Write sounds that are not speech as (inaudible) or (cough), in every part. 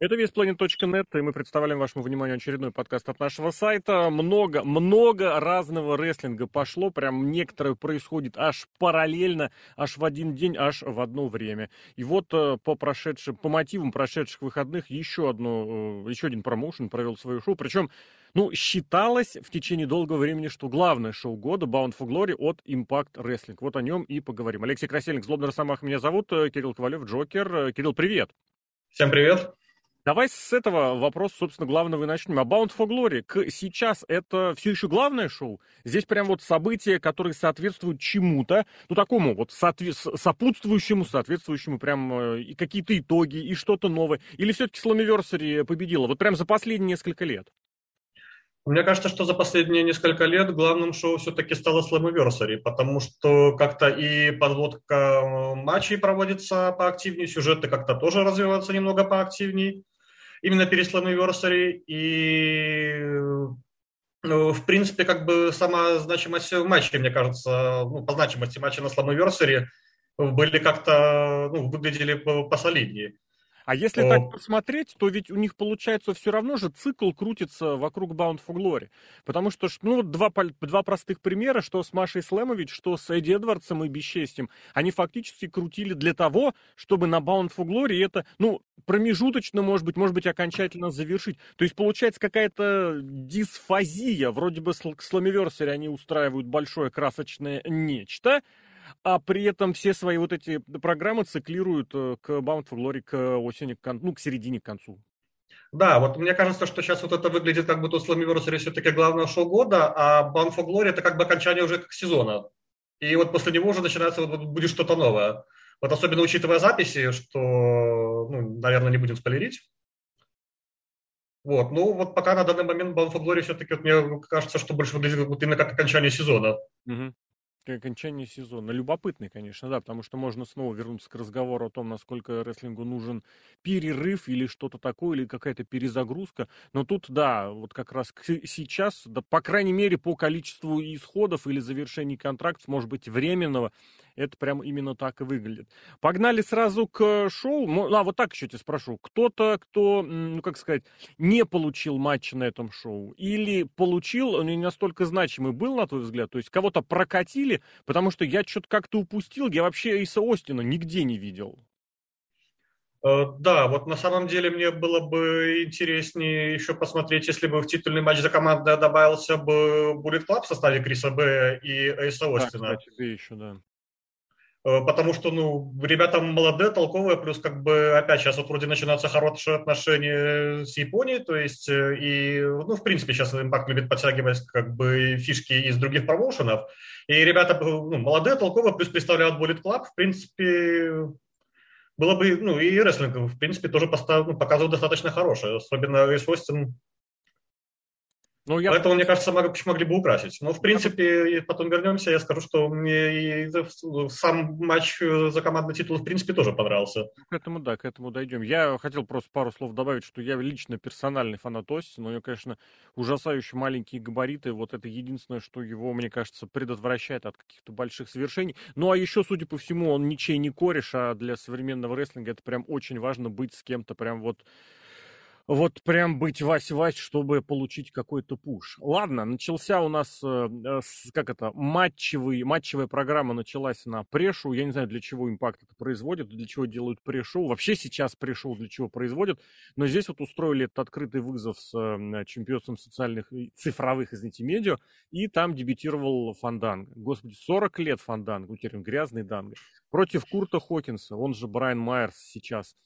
Это весьplanet.net, и мы представляем вашему вниманию очередной подкаст от нашего сайта. Много, много разного рестлинга пошло, прям некоторые происходит аж параллельно, аж в один день, аж в одно время. И вот э, по прошедшим, по мотивам прошедших выходных еще одно, э, еще один промоушен провел свое шоу, причем ну, считалось в течение долгого времени, что главное шоу года Bound for Glory от Impact Wrestling. Вот о нем и поговорим. Алексей Красильник, Злобный Росомах меня зовут, э, Кирилл Ковалев, Джокер. Кирилл, привет! Всем привет! Давай с этого вопроса, собственно, главного и начнем. А Bound for Glory к сейчас это все еще главное шоу? Здесь прям вот события, которые соответствуют чему-то, ну, такому вот соотве- сопутствующему, соответствующему прям э, и какие-то итоги, и что-то новое. Или все-таки Slammiversary победила? Вот прям за последние несколько лет. Мне кажется, что за последние несколько лет главным шоу все-таки стало Slammiversary, потому что как-то и подводка э, матчей проводится поактивнее, сюжеты как-то тоже развиваются немного поактивнее именно перед Slammiversary. И, ну, в принципе, как бы сама значимость матча, мне кажется, ну, по значимости матча на Slammiversary были как-то, ну, выглядели посолиднее. А если так посмотреть, то ведь у них получается все равно же цикл крутится вокруг Bound for Glory. Потому что, ну, два, два простых примера, что с Машей Слэмович, что с Эдди Эдвардсом и Бесчестием, они фактически крутили для того, чтобы на Bound for Glory это, ну, промежуточно, может быть, может быть, окончательно завершить. То есть получается какая-то дисфазия. Вроде бы к Slammiversary они устраивают большое красочное нечто, а при этом все свои вот эти программы циклируют э, к Bound for Glory к осени, к, ну, к середине, к концу. Да, вот мне кажется, что сейчас вот это выглядит как будто Slammiversary все-таки главное шоу года, а Bound for Glory это как бы окончание уже как сезона. И вот после него уже начинается, вот, будет что-то новое. Вот особенно учитывая записи, что, ну, наверное, не будем спойлерить. Вот, ну вот пока на данный момент Bound for Glory все-таки, вот, мне кажется, что больше выглядит вот именно как окончание сезона. Угу к окончанию сезона. Любопытный, конечно, да, потому что можно снова вернуться к разговору о том, насколько рестлингу нужен перерыв или что-то такое, или какая-то перезагрузка. Но тут, да, вот как раз сейчас, да, по крайней мере, по количеству исходов или завершений контрактов, может быть, временного, это прям именно так и выглядит. Погнали сразу к шоу. Ну, а вот так еще тебя спрошу. Кто-то, кто, ну как сказать, не получил матча на этом шоу или получил, он не настолько значимый был, на твой взгляд? То есть кого-то прокатили, потому что я что-то как-то упустил, я вообще Эйса Остина нигде не видел. Э, да, вот на самом деле мне было бы интереснее еще посмотреть, если бы в титульный матч за команду добавился бы Bullet Club в составе Криса Б и Эйса Остина. Да, кстати, еще, да. Э, потому что, ну, ребята молодые, толковые, плюс, как бы, опять, сейчас вот вроде начинаются хорошие отношения с Японией, то есть, э, и, ну, в принципе, сейчас Impact любит подтягивать, как бы, фишки из других промоушенов, и ребята, ну, молодые, толковые, плюс представляют Bullet Club, в принципе, было бы, ну, и рестлинг, в принципе, тоже постав, ну, показывал достаточно хорошее, особенно Эйс Остин ну, я... Поэтому, мне кажется, могли бы украсить. Но, в принципе, потом вернемся, я скажу, что мне и сам матч за командный титул, в принципе, тоже понравился. К этому, да, к этому дойдем. Я хотел просто пару слов добавить, что я лично персональный фанат Ости, но у него, конечно, ужасающе маленькие габариты. Вот это единственное, что его, мне кажется, предотвращает от каких-то больших совершений. Ну, а еще, судя по всему, он ничей не кореш, а для современного рестлинга это прям очень важно быть с кем-то прям вот вот прям быть вась-вась, чтобы получить какой-то push. Ладно, начался у нас, э, э как это, матчевый, матчевая программа началась на pre-show. Я не знаю, для чего Impact это производит, для чего делают pre-show. Вообще сейчас pre-show для чего производят. Но здесь вот устроили этот открытый вызов с э, чемпионством социальных, цифровых, извините, медиа. И там дебютировал Фанданго. Господи, 40 лет Фанданго, ну грязный Данго. Против Курта Хокинса, он же Брайан Майерс сейчас.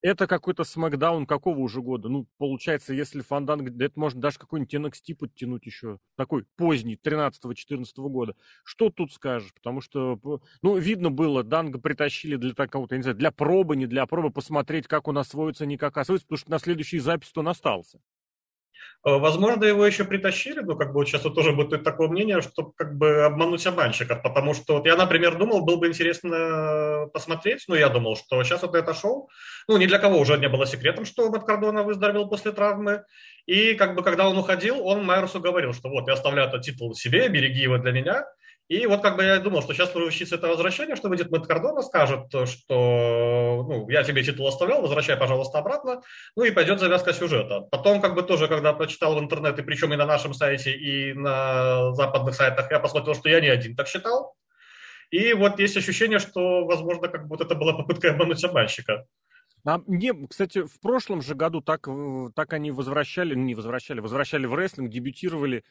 Это какой-то смакдаун какого уже года? Ну, получается, если Фанданг, да это можно даже какой-нибудь NXT подтянуть еще. Такой поздний, 13-14 года. Что тут скажешь? Потому что, ну, видно было, Данга притащили для такого-то, не знаю, для пробы, не для пробы, посмотреть, как он освоится, не как освоится, потому что на следующий запись он остался. Э, возможно, его еще притащили, но как бы вот сейчас вот тоже будет такое мнение, что как бы обмануть обманщиков, потому что вот я, например, думал, было бы интересно посмотреть, ну, я думал, что сейчас вот это шоу, ну, ни для кого уже не было секретом, что Мэтт Кардона выздоровел после травмы, и как бы когда он уходил, он Майерсу говорил, что вот, я оставляю этот титул себе, береги его для меня, И вот как бы я думал, что сейчас случится это возвращение, что выйдет Мэтт Кардона, скажет, что ну, я тебе титул оставлял, возвращай, пожалуйста, обратно, ну и пойдет завязка сюжета. Потом как бы тоже, когда прочитал в интернете, причем и на нашем сайте, и на западных сайтах, я посмотрел, что я не один так считал. И вот есть ощущение, что, возможно, как будто это была попытка обмануть обманщика. А мне, кстати, в прошлом же году так, э, так они возвращали, ну не возвращали, возвращали в рестлинг, дебютировали.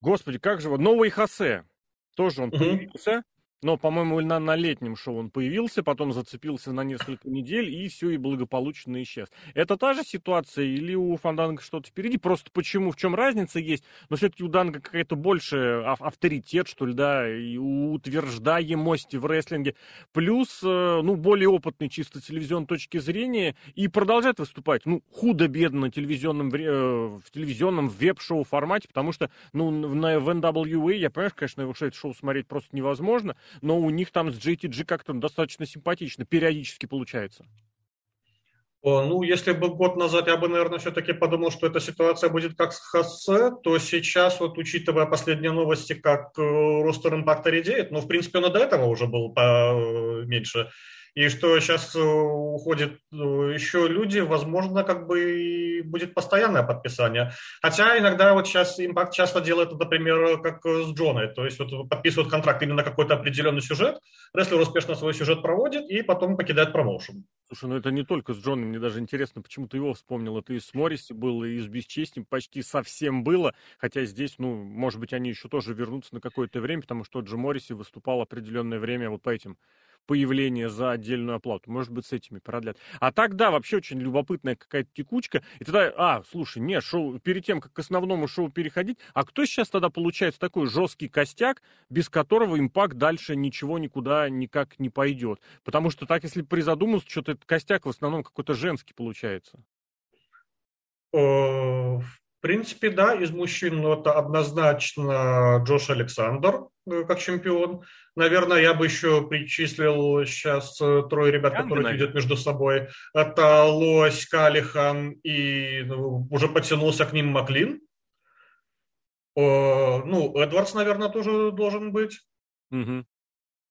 Господи, как же, новый Хосе. Тоже он угу. появился, но, по-моему, на, на летнем шоу он появился, потом зацепился на несколько недель и все, и благополучно исчез. Это та же ситуация или у Фанданга что-то впереди? Просто почему, в чем разница есть? Но все-таки у Данга какая-то больше авторитет, что ли, да, и утверждаемость в рестлинге. Плюс, э, ну, более опытный чисто телевизионной точки зрения и продолжает выступать, ну, худо-бедно телевизионном, э, в телевизионном веб-шоу формате, потому что, ну, на, в NWA, я понимаю, конечно, его шоу смотреть просто невозможно, но у них там с JTG как-то достаточно симпатично, периодически получается. Ну, если бы год назад я бы, наверное, все-таки подумал, что эта ситуация будет как с Хассе, то сейчас, вот учитывая последние новости, как э, ростер импакта редеет, ну, в принципе, он и до этого уже был поменьше, и что сейчас э, уходят э, еще люди, возможно, как бы будет постоянное подписание. Хотя иногда вот сейчас Impact часто делает, например, как с Джоной, то есть вот подписывают контракт именно на какой-то определенный сюжет, рестлер успешно свой сюжет проводит и потом покидает промоушен. Слушай, ну это не только с Джоном, мне даже интересно, почему ты его вспомнил. Это и с Морриси было, и с Бесчестием почти совсем было. Хотя здесь, ну, может быть, они еще тоже вернутся на какое-то время, потому что же Морриси выступал определенное время вот по этим появление за отдельную оплату. Может быть, с этими продлят. А так, да, вообще очень любопытная какая-то текучка. И тогда, а, слушай, не, шоу, перед тем, как к основному шоу переходить, а кто сейчас тогда получается такой жесткий костяк, без которого импакт дальше ничего никуда никак не пойдет? Потому что так, если призадуматься, что-то этот костяк в основном какой-то женский получается. В принципе, да, из мужчин ну, это однозначно Джош Александр э, как чемпион. Наверное, я бы еще причислил сейчас э, трое ребят, Янга, которые идут между собой. Это Лось, Калихан и ну, уже подтянулся к ним Маклин. О, ну, Эдвардс, наверное, тоже должен быть. Угу.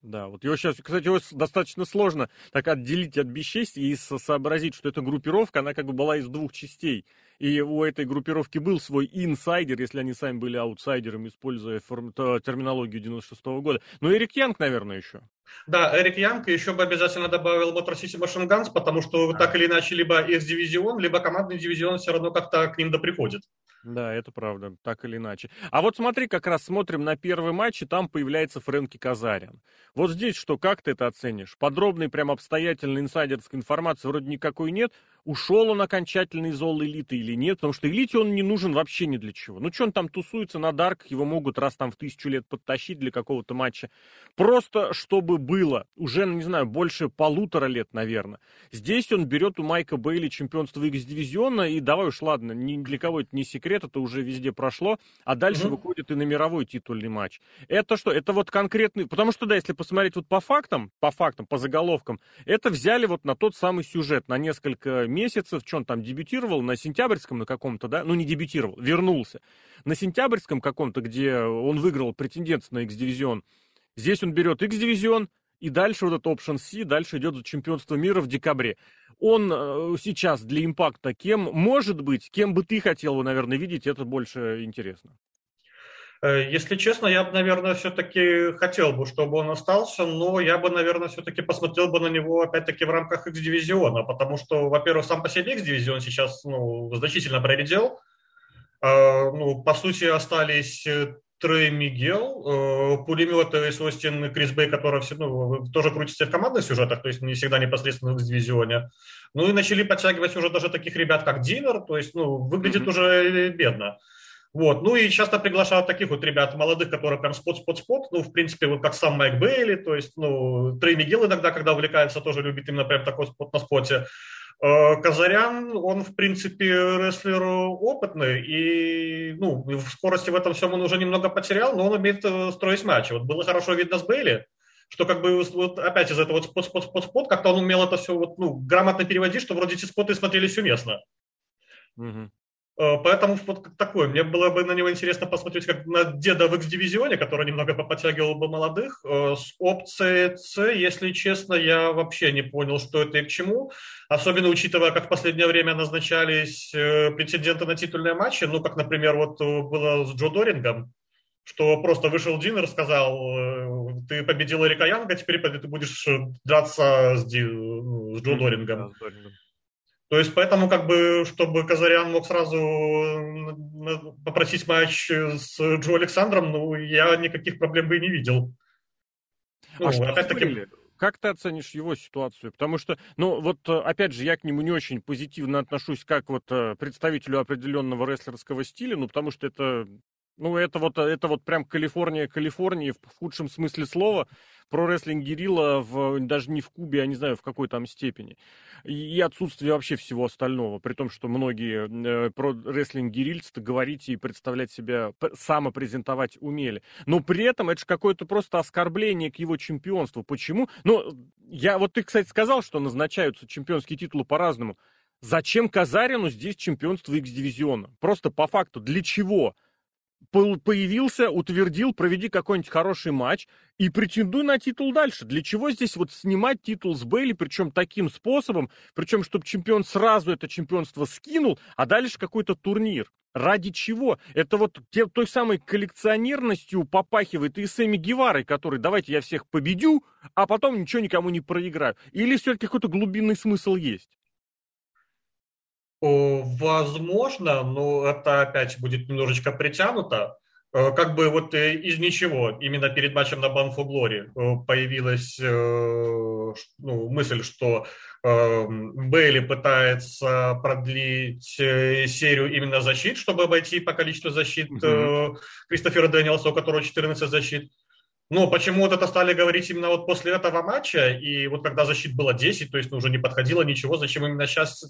Да, вот его сейчас, кстати, его достаточно сложно так отделить от бесчестия и сообразить, что эта группировка, она как бы была из двух частей. И у этой группировки был свой инсайдер, если они сами были аутсайдером, используя форм... терминологию 96 -го года. Ну, Эрик Янг, наверное, еще. Да, Эрик Янг, еще бы обязательно добавил Motor City Machine Guns, потому что так или иначе либо X-дивизион, либо командный дивизион все равно как-то к ним доприходит. Да, это правда, так или иначе. А вот смотри, как раз смотрим на первый матч, и там появляется Фрэнки Казарян. Вот здесь что, как ты это оценишь? Подробной, прям обстоятельной инсайдерской информации вроде никакой нет, ушел он окончательно из All элиты или нет, потому что элите он не нужен вообще ни для чего. Ну, что он там тусуется на дарках, его могут раз там в тысячу лет подтащить для какого-то матча. Просто чтобы было, уже, не знаю, больше полутора лет, наверное. Здесь он берет у Майка Бейли чемпионство X-дивизиона, и давай уж, ладно, ни для кого это не секрет, это уже везде прошло, а дальше угу. выходит и на мировой титульный матч. Это что? Это вот конкретный, потому что, да, если посмотреть вот по фактам, по фактам, по заголовкам, это взяли вот на тот самый сюжет, на несколько месяцев, что он там дебютировал, на сентябрьском на каком-то, да, ну не дебютировал, вернулся. На сентябрьском каком-то, где он выиграл претендент на X-дивизион, здесь он берет X-дивизион, и дальше вот этот Option C, дальше идет за чемпионство мира в декабре. Он э, сейчас для импакта кем может быть, кем бы ты хотел его, наверное, видеть, это больше интересно. Э, если честно, я бы, наверное, все-таки хотел бы, чтобы он остался, но я бы, наверное, все-таки посмотрел бы на него, опять-таки, в рамках X-дивизиона, потому что, во-первых, сам по себе X-дивизион сейчас ну, значительно проредел. Э, ну, по сути, остались Трей Мигел, пулеметы из Остин Крис Бэй, который все, ну, тоже крутится в командных сюжетах, то есть не всегда непосредственно в дивизионе. Ну и начали подтягивать уже даже таких ребят, как Динер, то есть, ну, выглядит mm-hmm. уже бедно. Вот. Ну и часто приглашают таких вот ребят молодых, которые прям спот-спот-спот, ну, в принципе, вот как сам Майк Бейли, то есть, ну, Трей Мигел иногда, когда увлекается, тоже любит именно прям такой спот на споте. Э, Казарян, он, в принципе, рестлер опытный, и, ну, в скорости в этом всем он уже немного потерял, но он умеет э, строить матчи. Вот было хорошо видно с Бейли, что как бы вот опять из этого вот спот-спот-спот-спот, как-то он умел это все вот, ну, грамотно переводить, что вроде эти споты смотрелись уместно. Угу. Э, поэтому вот такой. Мне было бы на него интересно посмотреть как на деда в X-дивизионе, который немного подтягивал бы молодых. Э, с опцией С, если честно, я вообще не понял, что это и к чему. Особенно учитывая, как в последнее время назначались э, претенденты на титульные матчи. Ну, как, например, вот было с Джо Дорингом, что просто вышел Дин и рассказал, ты победил Эрика Янга, теперь ты будешь драться с, Ди, с Джо Дорингом. То есть поэтому, как бы, чтобы Казарян мог сразу попросить матч с Джо Александром, ну, я никаких проблем бы и не видел. Ну, а что опять-таки... Как ты оценишь его ситуацию? Потому что, ну, вот, опять же, я к нему не очень позитивно отношусь, как вот э, представителю определенного рестлерского стиля, ну, потому что это, ну, это вот, это вот прям Калифорния, Калифорния в худшем смысле слова про рестлинг Герилла в, даже не в Кубе, я не знаю, в какой там степени. И, и отсутствие вообще всего остального. При том, что многие э, про рестлинг гирильцы говорить и представлять себя, самопрезентовать умели. Но при этом это же какое-то просто оскорбление к его чемпионству. Почему? Ну, я вот ты, кстати, сказал, что назначаются чемпионские титулы по-разному. Зачем Казарину здесь чемпионство X-дивизиона? Просто по факту, для чего? Появился, утвердил, проведи какой-нибудь хороший матч и претендуй на титул дальше. Для чего здесь вот снимать титул с Бейли, причем таким способом, причем чтобы чемпион сразу это чемпионство скинул, а дальше какой-то турнир. Ради чего? Это вот те, той самой коллекционерностью попахивает и Сэмми Геварой, который давайте я всех победю, а потом ничего никому не проиграю. Или все-таки какой-то глубинный смысл есть? Возможно, но это опять будет немножечко притянуто. Э, как бы вот э, из ничего, именно перед матчем на Банфу Глори э, появилась ну, мысль, что Бейли пытается продлить серию именно защит, чтобы обойти по количеству защит mm Кристофера Дэниелса, у которого 14 защит. Но почему вот это стали говорить именно вот после этого матча, и вот когда защит было 10, то есть ну, уже не подходило ничего, зачем именно сейчас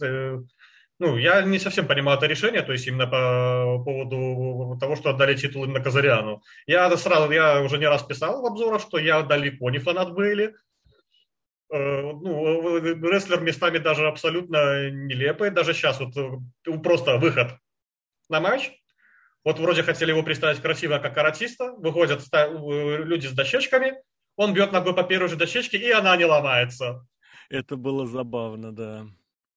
ну, я не совсем понимаю это решение, то есть именно по поводу того, что отдали титул именно Казариану. Я сразу, я уже не раз писал в обзорах, что я далеко не фанат Бейли. Э, ну, рестлер местами даже абсолютно нелепый. Даже сейчас вот э, просто выход на матч. Вот вроде хотели его представить красиво как каратиста. Выходят люди с дощечками. Он бьет ногой по первой же дощечке, и она не ломается. Это было забавно, да.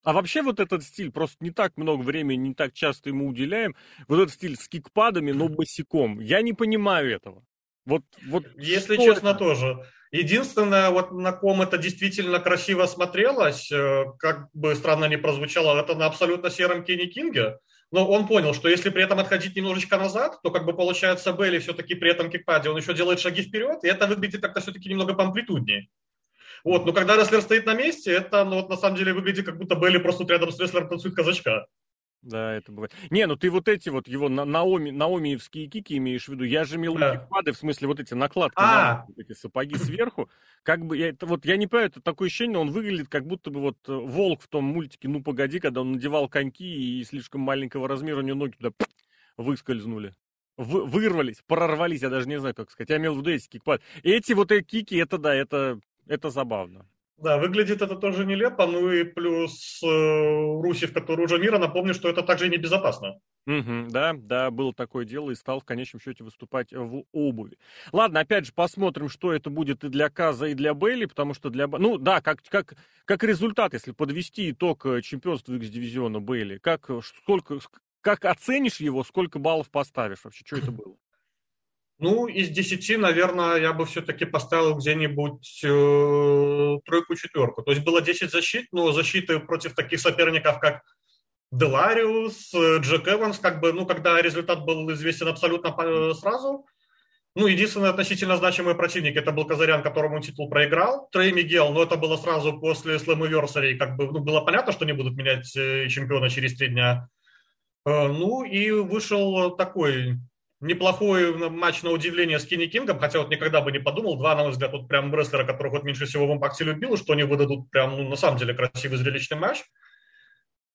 А вообще вот этот стиль, просто не так много времени, не так часто ему уделяем, вот этот стиль с кикпадами, но босиком, я не понимаю этого. Вот, вот Если честно, это? тоже. Единственное, вот на ком это действительно красиво смотрелось, э, как бы странно не прозвучало, это на абсолютно сером Кенни Кинге. Но он понял, что если при этом отходить немножечко назад, то как бы получается Белли все-таки при этом кикпаде, он еще делает шаги вперед, и это выглядит как-то все-таки немного поамплитуднее. Вот, но когда рестлер стоит на месте, это, ну, вот на самом деле выглядит, как будто Белли просто рядом с рестлером танцует казачка. Да, это бывает. Не, ну ты вот эти вот его на, наоми, наомиевские кики имеешь в виду. Я же имел да. кикпады, в смысле вот эти накладки, а. на, вот эти сапоги сверху. Как бы, я, это, вот я не понимаю, это такое ощущение, он выглядит как будто бы вот э, волк в том мультике «Ну, погоди», когда он надевал коньки и слишком маленького размера у него ноги туда выскользнули. Вы, вырвались, прорвались, я даже не знаю, как сказать. Я имел в виду эти кикпады. Эти вот эти кики, это да, это это забавно. Да, выглядит это тоже нелепо, ну и плюс э, Русев, который уже мира, напомню, что это также небезопасно. Угу, да, да, было такое дело и стал в конечном счете выступать в обуви. Ладно, опять же, посмотрим, что это будет и для Каза, и для Бейли, потому что для... Ну да, как, как, как результат, если подвести итог э, чемпионства X-дивизиона Бейли, как, сколько, как оценишь его, сколько баллов поставишь вообще, что это было? Ну, из десяти, наверное, я бы все-таки поставил где-нибудь э, тройку-четверку. То есть было 10 защит, но защиты против таких соперников, как Делариус, э, Джек Эванс, как бы, ну, когда результат был известен абсолютно сразу, ну, единственный относительно значимый противник это был Казарян, которому титул проиграл. Трей Мигел, но это было сразу после Slammiversary, как бы, ну, было понятно, что не будут менять э, чемпиона через три дня. Э, ну, и вышел такой неплохой матч на удивление с Кенни Кингом, хотя вот никогда бы не подумал, два, на мой взгляд, вот прям рестлера, которых вот меньше всего в импакте любил, что они выдадут прям, ну, на самом деле, красивый зрелищный матч.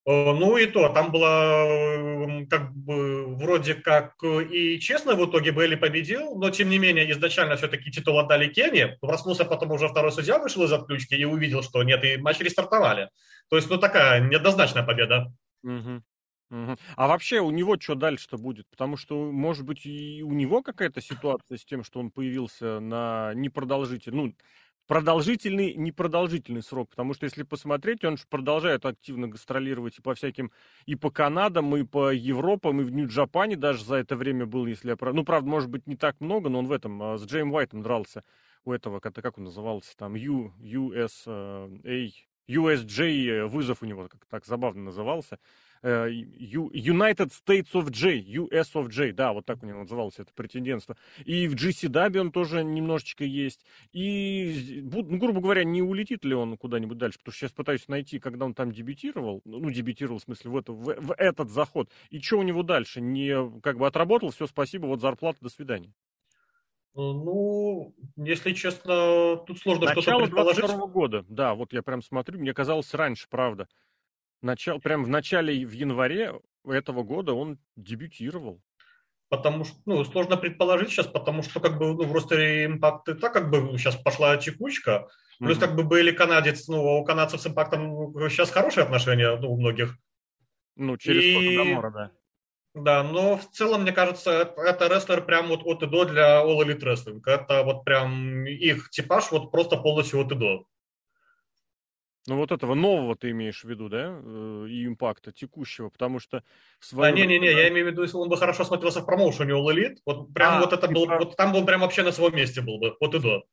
Э, ну и то, там было как бы вроде как и честно в итоге Белли победил, но тем не менее изначально все-таки титул отдали Кенни, проснулся потом уже второй судья вышел из отключки и увидел, что нет, и матч рестартовали. То есть, ну такая неоднозначная победа. Угу. А вообще у него что дальше-то будет? Потому что, может быть, и у него какая-то ситуация с тем, что он появился на непродолжительный, ну, продолжительный, непродолжительный срок. Потому что, если посмотреть, он же продолжает активно гастролировать и по всяким, и по Канадам, и по Европам, и в Нью-Джапане даже за это время был, если я прав... Ну, правда, может быть, не так много, но он в этом, а, с Джейм Уайтом дрался у этого, как он назывался, там, U, USA, USJ, вызов у него, как так забавно назывался. Э, United States of J, US of J, да, вот так у него называлось это претендентство. И в GCW он тоже немножечко есть. И, ну, грубо говоря, не улетит ли он куда-нибудь дальше, потому что сейчас пытаюсь найти, когда он там дебютировал, ну, дебютировал в смысле в, это, в, в этот заход, и что у него дальше? Не как бы отработал, все, спасибо, вот зарплата, до свидания. Ну, если честно, тут сложно что-то предположить. Начало года, да, вот я прям смотрю, мне казалось раньше, правда. Начал, прям в начале, в январе этого года он дебютировал. Потому что, ну, сложно предположить сейчас, потому что, как бы, ну, в ростере импакт и так, как бы, сейчас пошла текучка. Плюс, mm-hmm. как бы, были канадец, ну, у канадцев с импактом сейчас хорошие отношения, ну, у многих. Ну, через и... Дамора, да. Да, но в целом, мне кажется, это рестлер прям вот от и до для All Elite Wrestling. Это вот прям их типаж вот просто полностью от и до. Ну, вот этого нового ты имеешь в виду, да, э, и импакта текущего, потому что... Свое... А, не-не-не, я имею в виду, если он бы хорошо смотрелся в промоушене All Elite, вот прям а, вот это был, вот там бы он прям вообще на своем месте был бы, от и до.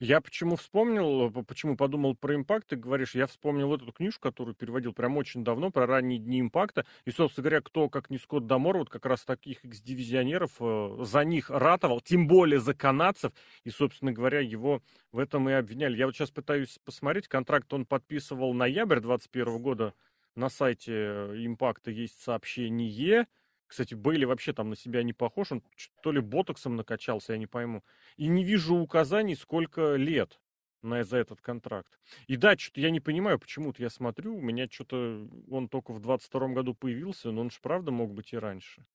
Я почему вспомнил, почему подумал про импакт, ты говоришь, я вспомнил эту книжку, которую переводил прям очень давно, про ранние дни импакта. И, собственно говоря, кто, как не Скотт Дамор, вот как раз таких экс-дивизионеров, э, за них ратовал, тем более за канадцев. И, собственно говоря, его в этом и обвиняли. Я вот сейчас пытаюсь посмотреть, контракт он подписывал ноябрь 21 года. На сайте импакта есть сообщение. Кстати, Бейли вообще там на себя не похож, он то ли ботоксом накачался, я не пойму. И не вижу указаний, сколько лет на, за этот контракт. И да, что-то я не понимаю, почему-то я смотрю, у меня что-то, он только в 22 году появился, но он же правда мог быть и раньше.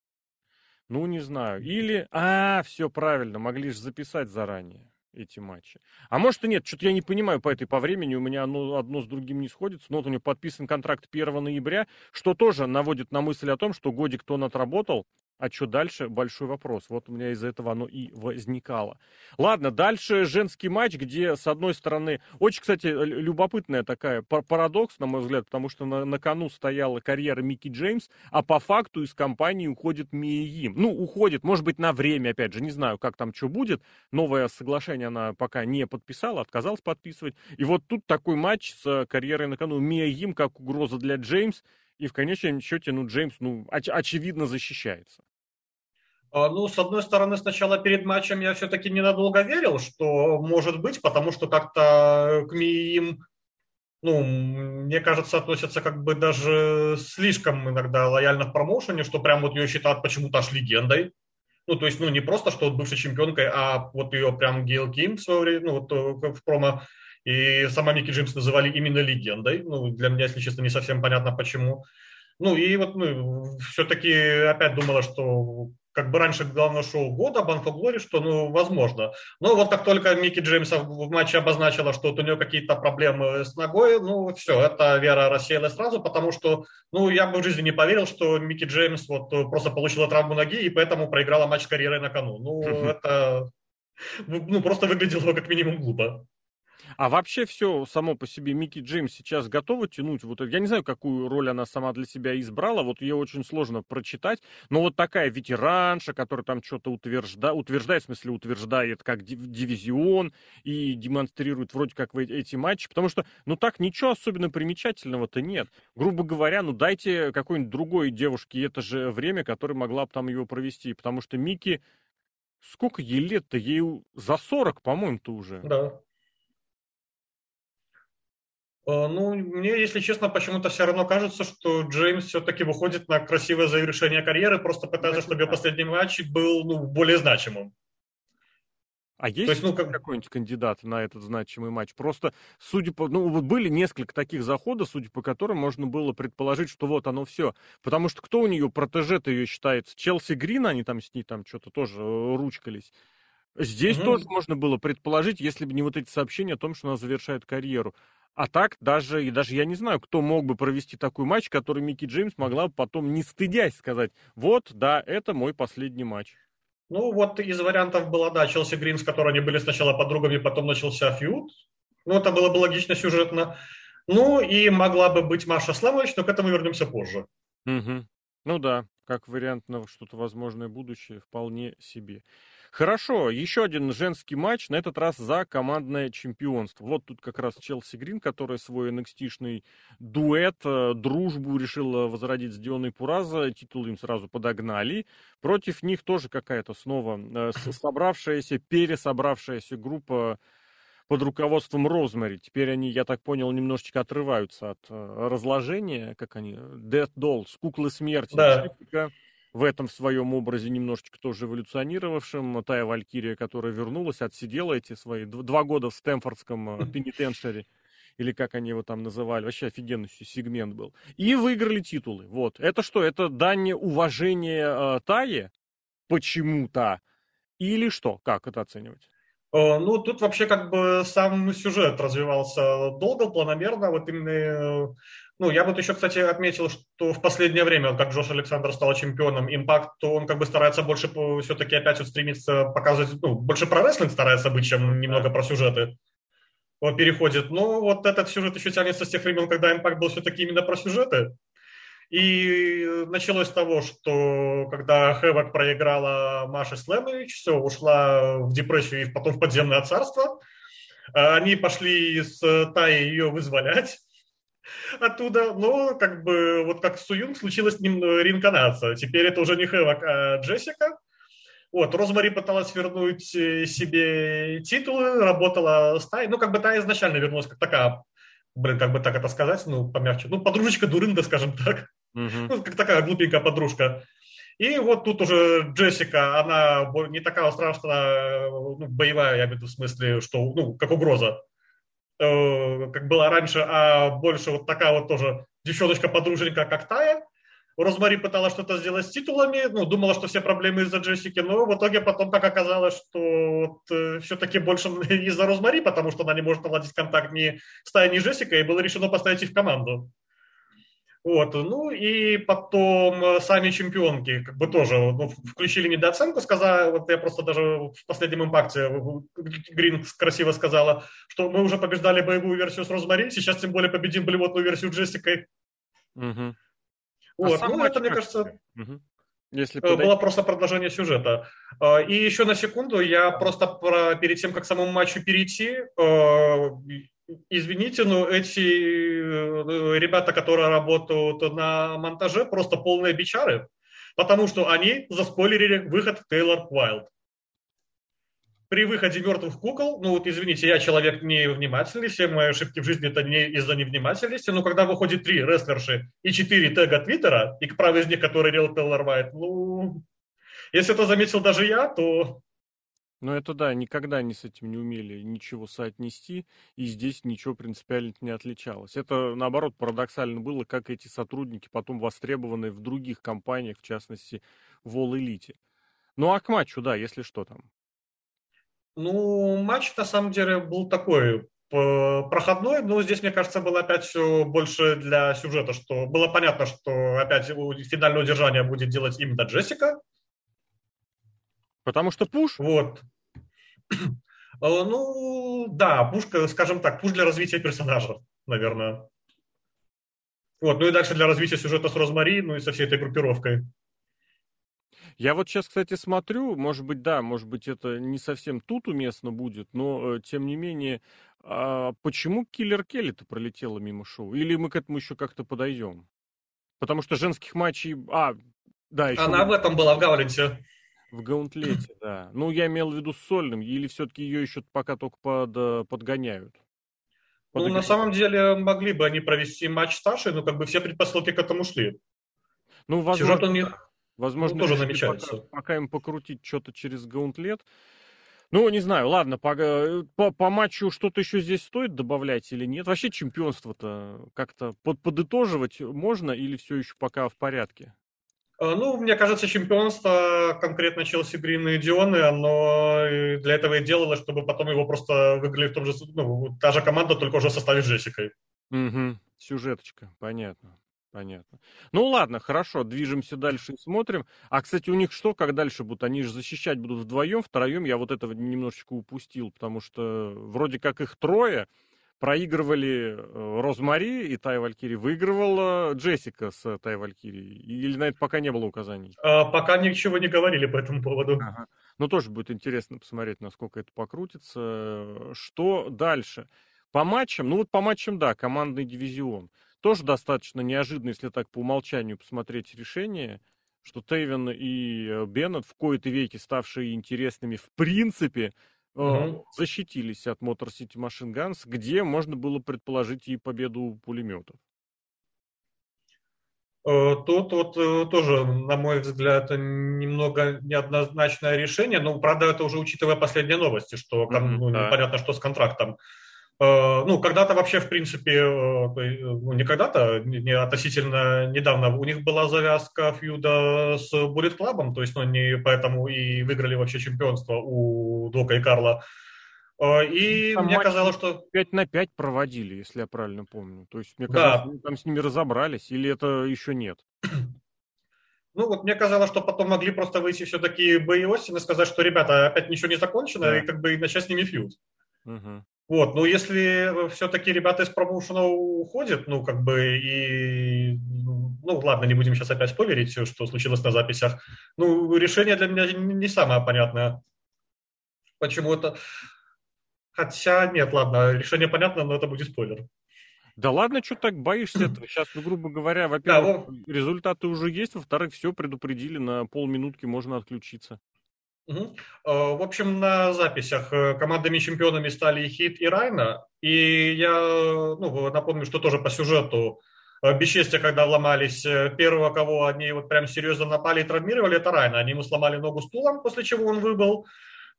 Ну, не знаю. Или, а, все правильно, могли же записать заранее эти матчи. А может и нет, что-то я не понимаю по этой по времени, у меня одно, одно с другим не сходится, но вот у него подписан контракт 1 ноября, что тоже наводит на мысль о том, что годик-то он отработал, а что дальше? Большой вопрос. Вот у меня из-за этого оно и возникало. Ладно, дальше женский матч, где, с одной стороны, очень, кстати, любопытная такая парадокс, на мой взгляд, потому что на, на кону стояла карьера Микки Джеймс, а по факту из компании уходит Мия Им. Ну, уходит, может быть, на время, опять же, не знаю, как там что будет. Новое соглашение она пока не подписала, отказалась подписывать. И вот тут такой матч с карьерой на кону. Мия Им как угроза для Джеймс. И в конечном счете, ну, Джеймс, ну, оч- очевидно защищается. А, ну, с одной стороны, сначала перед матчем я все-таки ненадолго верил, что может быть, потому что как-то к им, ну, мне кажется, относятся как бы даже слишком иногда лояльно в промоушене, что прям вот ее считают почему-то аж легендой. Ну, то есть, ну, не просто, что вот бывшей чемпионкой, а вот ее прям Гейл Ким в свое время, ну, вот э, в промо, и сама Микки Джимс называли именно легендой. Ну, для меня, если честно, не совсем понятно, почему. Ну, и вот, ну, все-таки опять думала, что как бы раньше главное шоу года, Банфо Глори, что, ну, возможно. Но вот как только Микки Джеймса в матче обозначила, что вот у нее какие-то проблемы с ногой, ну, все, эта вера рассеялась сразу, потому что, ну, я бы в жизни не поверил, что Микки Джеймс вот просто получила травму ноги и поэтому проиграла матч с карьерой на кону. Ну, (laughs) это, ну, просто выглядело как минимум глупо. А вообще все само по себе Микки Джеймс сейчас готова тянуть? Вот, я не знаю, какую роль она сама для себя избрала, вот ее очень сложно прочитать, но вот такая ветеранша, которая там что-то утвержда, утверждает, в смысле утверждает как дивизион и демонстрирует вроде как эти матчи, потому что, ну так, ничего особенно примечательного-то нет. Грубо говоря, ну дайте какой-нибудь другой девушке это же время, которое могла бы там его провести, потому что Микки Сколько ей лет-то? Ей за 40, по-моему-то уже. Да. Э, ну, мне, если честно, почему-то все равно кажется, что Джеймс все-таки выходит на красивое завершение карьеры, просто пытается, чтобы его последний матч был ну, более значимым. А есть, есть ну, как... какой-нибудь кандидат на этот значимый матч? Просто, судя по... Ну, вот были несколько таких заходов, судя по которым можно было предположить, что вот оно все. Потому что кто у нее протеже-то ее считается? Челси Грин, они там с ней там что-то тоже э, ручкались. Здесь угу. тоже можно было предположить, если бы не вот эти сообщения о том, что она завершает карьеру. А так даже, и даже я не знаю, кто мог бы провести такой матч, который Микки Джеймс могла бы потом, не стыдясь, сказать, вот, да, это мой последний матч. Ну, вот из вариантов было, да, Челси Грин, с которой они были сначала подругами, потом начался фьюд. Ну, это было бы логично сюжетно. Ну, и могла бы быть Маша Славович, но к этому вернемся позже. Угу. Ну да, как вариант на что-то возможное будущее, вполне себе. Хорошо, еще один женский матч, на этот раз за командное чемпионство. Вот тут как раз Челси Грин, который свой NXT-шный дуэт, э, дружбу решил возродить с Дионой Пураза, титул им сразу подогнали. Против них тоже какая-то снова э, (laughs) собравшаяся, пересобравшаяся группа под руководством Розмари. Теперь они, я так понял, немножечко отрываются от э, разложения, как они, Death Dolls, куклы смерти. Да в этом своем образе немножечко тоже эволюционировавшим. Тая Валькирия, которая вернулась, отсидела эти свои два года в Стэнфордском э, пенитеншере, или как они его там называли, вообще офигенный сегмент был. И выиграли титулы. Вот. Это что? Это дань уважения э, Тае почему-то? Или что? Как это оценивать? Э, ну, тут вообще как бы сам сюжет развивался долго, планомерно. Вот именно э, ну, я вот еще, кстати, отметил, что в последнее время, как Джош Александр стал чемпионом, импакт, то он как бы старается больше все-таки опять вот стремиться показывать, ну, больше про рестлинг старается быть, чем немного про сюжеты. Он переходит. Но вот этот сюжет еще тянется с тех времен, когда импакт был все-таки именно про сюжеты. И началось с того, что когда Хэвок проиграла Маша Слэмович, все, ушла в депрессию и потом в подземное царство. Они пошли с Таей ее вызволять оттуда. Но как бы вот как с Суюнг случилась с ним реинкарнация. Теперь это уже не Хэвок, а Джессика. Вот, Розмари пыталась вернуть э, себе титулы, работала с Тай. Ну, как бы Тай изначально вернулась как такая, блин, как бы так это сказать, ну, помягче. Ну, подружечка Дурында, скажем так. Uh-huh. Ну, как такая глупенькая подружка. И вот тут уже Джессика, она не такая страшная, ну, боевая, я имею в виду в смысле, что, ну, как угроза. Э, как было раньше, а больше вот такая вот тоже девчоночка-подруженька, как Тая. Розмари пыталась что-то сделать с титулами, ну, думала, что все проблемы из-за Джессики, но в итоге потом так оказалось, что вот, э, все-таки больше (laughs) из-за Розмари, потому что она не может наладить контакт ни с Тайей, ни с Джессикой, и было решено поставить их в команду. Вот, ну и потом э, сами чемпионки, как бы тоже ну, включили недооценку, сказала, вот я просто даже в последнем импакте Грин красиво сказала, что мы уже побеждали боевую версию с Розмари, сейчас тем более победим блевотную версию Джессикой. Угу. Вот, а ну это, мне кажется, угу. Если подойти... было просто продолжение сюжета. Э, и еще на секунду я просто про, перед тем, как к самому матчу перейти, э, Извините, но эти э, ребята, которые работают на монтаже, просто полные бичары, потому что они заспойлерили выход Тейлор Уайлд. При выходе «Мертвых кукол», ну вот извините, я человек невнимательный, все мои ошибки в жизни это не из-за невнимательности, но когда выходит три рестлерши и четыре тега Твиттера, и к правой из них, который рел Тейлор Уайт, ну, если это заметил даже я, то ну, это да, никогда не с этим не умели ничего соотнести, и здесь ничего принципиально не отличалось. Это, наоборот, парадоксально было, как эти сотрудники потом востребованы в других компаниях, в частности, в All Elite. Ну, а к матчу, да, если что там. Ну, матч, на самом деле, был такой проходной, но здесь, мне кажется, было опять все больше для сюжета, что было понятно, что опять финальное удержание будет делать именно Джессика, Потому что пуш? Вот. (clears throat) Э, ну, да, пушка, скажем так, пуш для развития персонажа, наверное. Вот, ну и дальше для развития сюжета с Розмари, ну и со всей этой группировкой. Я вот сейчас, кстати, смотрю, может быть, да, может быть, это не совсем тут уместно будет, но, э, тем не менее, а почему Киллер Келли-то пролетела мимо шоу? Или мы к этому еще как-то подойдем? Потому что женских матчей... А, да, еще... Она в этом была, в Гауленте. В гаунтлете, да. Ну, я имел в виду с сольным, или все-таки ее еще пока только под, э, подгоняют? Ну, на самом деле, могли бы они провести матч старший, но как бы все предпосылки к этому шли. Ну, возможно, Сюжет у них возможно ну, тоже намечается. Пока, пока им покрутить что-то через гаунтлет. Ну, не знаю, ладно, по, э, по, по матчу что-то еще здесь стоит добавлять или нет? Вообще чемпионство-то как-то под, подытоживать можно или все еще пока в порядке? Э, ну, мне кажется, чемпионство конкретно Челси Грин и Дионы, оно для этого и делалось, чтобы потом его просто выиграли в том же, ну, та же команда, только уже в составе с Джессикой. Угу. Сюжеточка, понятно. Понятно. Ну ладно, хорошо, движемся дальше и смотрим. А, кстати, у них что, как дальше будут? Они же защищать будут вдвоем, втроем. Я вот этого немножечко упустил, потому что вроде как их трое, проигрывали э, Розмари и Тай Валькири, выигрывала Джессика с Тай Валькири? Или на это пока не было указаний? А, пока ничего не говорили по этому поводу. Ага. Ну, тоже будет интересно посмотреть, насколько это покрутится. Что дальше? По матчам, ну вот по матчам, да, командный дивизион. Тоже достаточно неожиданно, если так по умолчанию посмотреть решение, что Тейвен и э, Беннет, в кои-то веки ставшие интересными в принципе, угу. защитились от Motor City Machine Guns, где можно было предположить и победу пулеметов. Э, тут вот э, тоже, на мой взгляд, немного неоднозначное решение, но, правда, это уже учитывая последние новости, что mm-hmm, ну, да. непонятно, что с контрактом. Ну, когда-то вообще, в принципе, ну, не когда-то, не относительно недавно, у них была завязка фьюда с Bullet Club, то есть, ну, они поэтому и выиграли вообще чемпионство у Дока и Карла. И там мне казалось, что... 5 на 5 проводили, если я правильно помню. То есть, мне казалось, да. там с ними разобрались, или это еще нет? (clears throat) Ну, вот мне казалось, что потом могли просто выйти все-таки Бэй и Остин и сказать, что, ребята, опять ничего не закончено, да. и как бы начать с ними фьюд. Угу. Вот, но если все-таки ребята из промоушена уходят, ну, как бы, и, ну, ладно, не будем сейчас опять спойлерить все, что случилось на записях, ну, решение для меня не самое понятное. Почему это... Хотя, нет, ладно, решение понятно, но это будет спойлер. Да ладно, что так боишься этого? Сейчас, (clears throat) ну, грубо говоря, во-первых, да, результаты уже есть, во-вторых, все предупредили, на полминутки можно отключиться. Угу. В общем, на записях э, командами-чемпионами стали Хит и Райна. И я ну, напомню, что тоже по сюжету э, бесчестия, когда ломались, первого, кого они вот прям серьезно напали и травмировали, это Райна. Они ему сломали ногу стулом, после чего он выбыл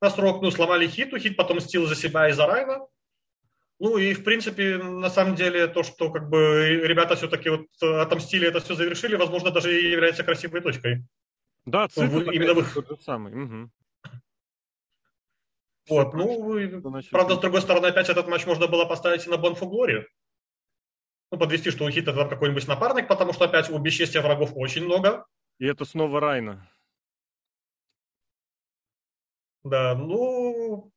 на срок. Ну, сломали Хиту, Хит потом мстил за себя и за Райна. Ну и, в принципе, на самом деле, то, что как бы ребята все-таки вот отомстили, это все завершили, возможно, даже и является красивой точкой. Да, цикл именно в... тот же самый. Угу. Вот, ну, правда, с другой стороны, опять этот матч можно было поставить и на Бонфу Глори. Ну, подвести, что у Хита там какой-нибудь напарник, потому что опять у бесчестия врагов очень много. И это снова Райна. Да, ну,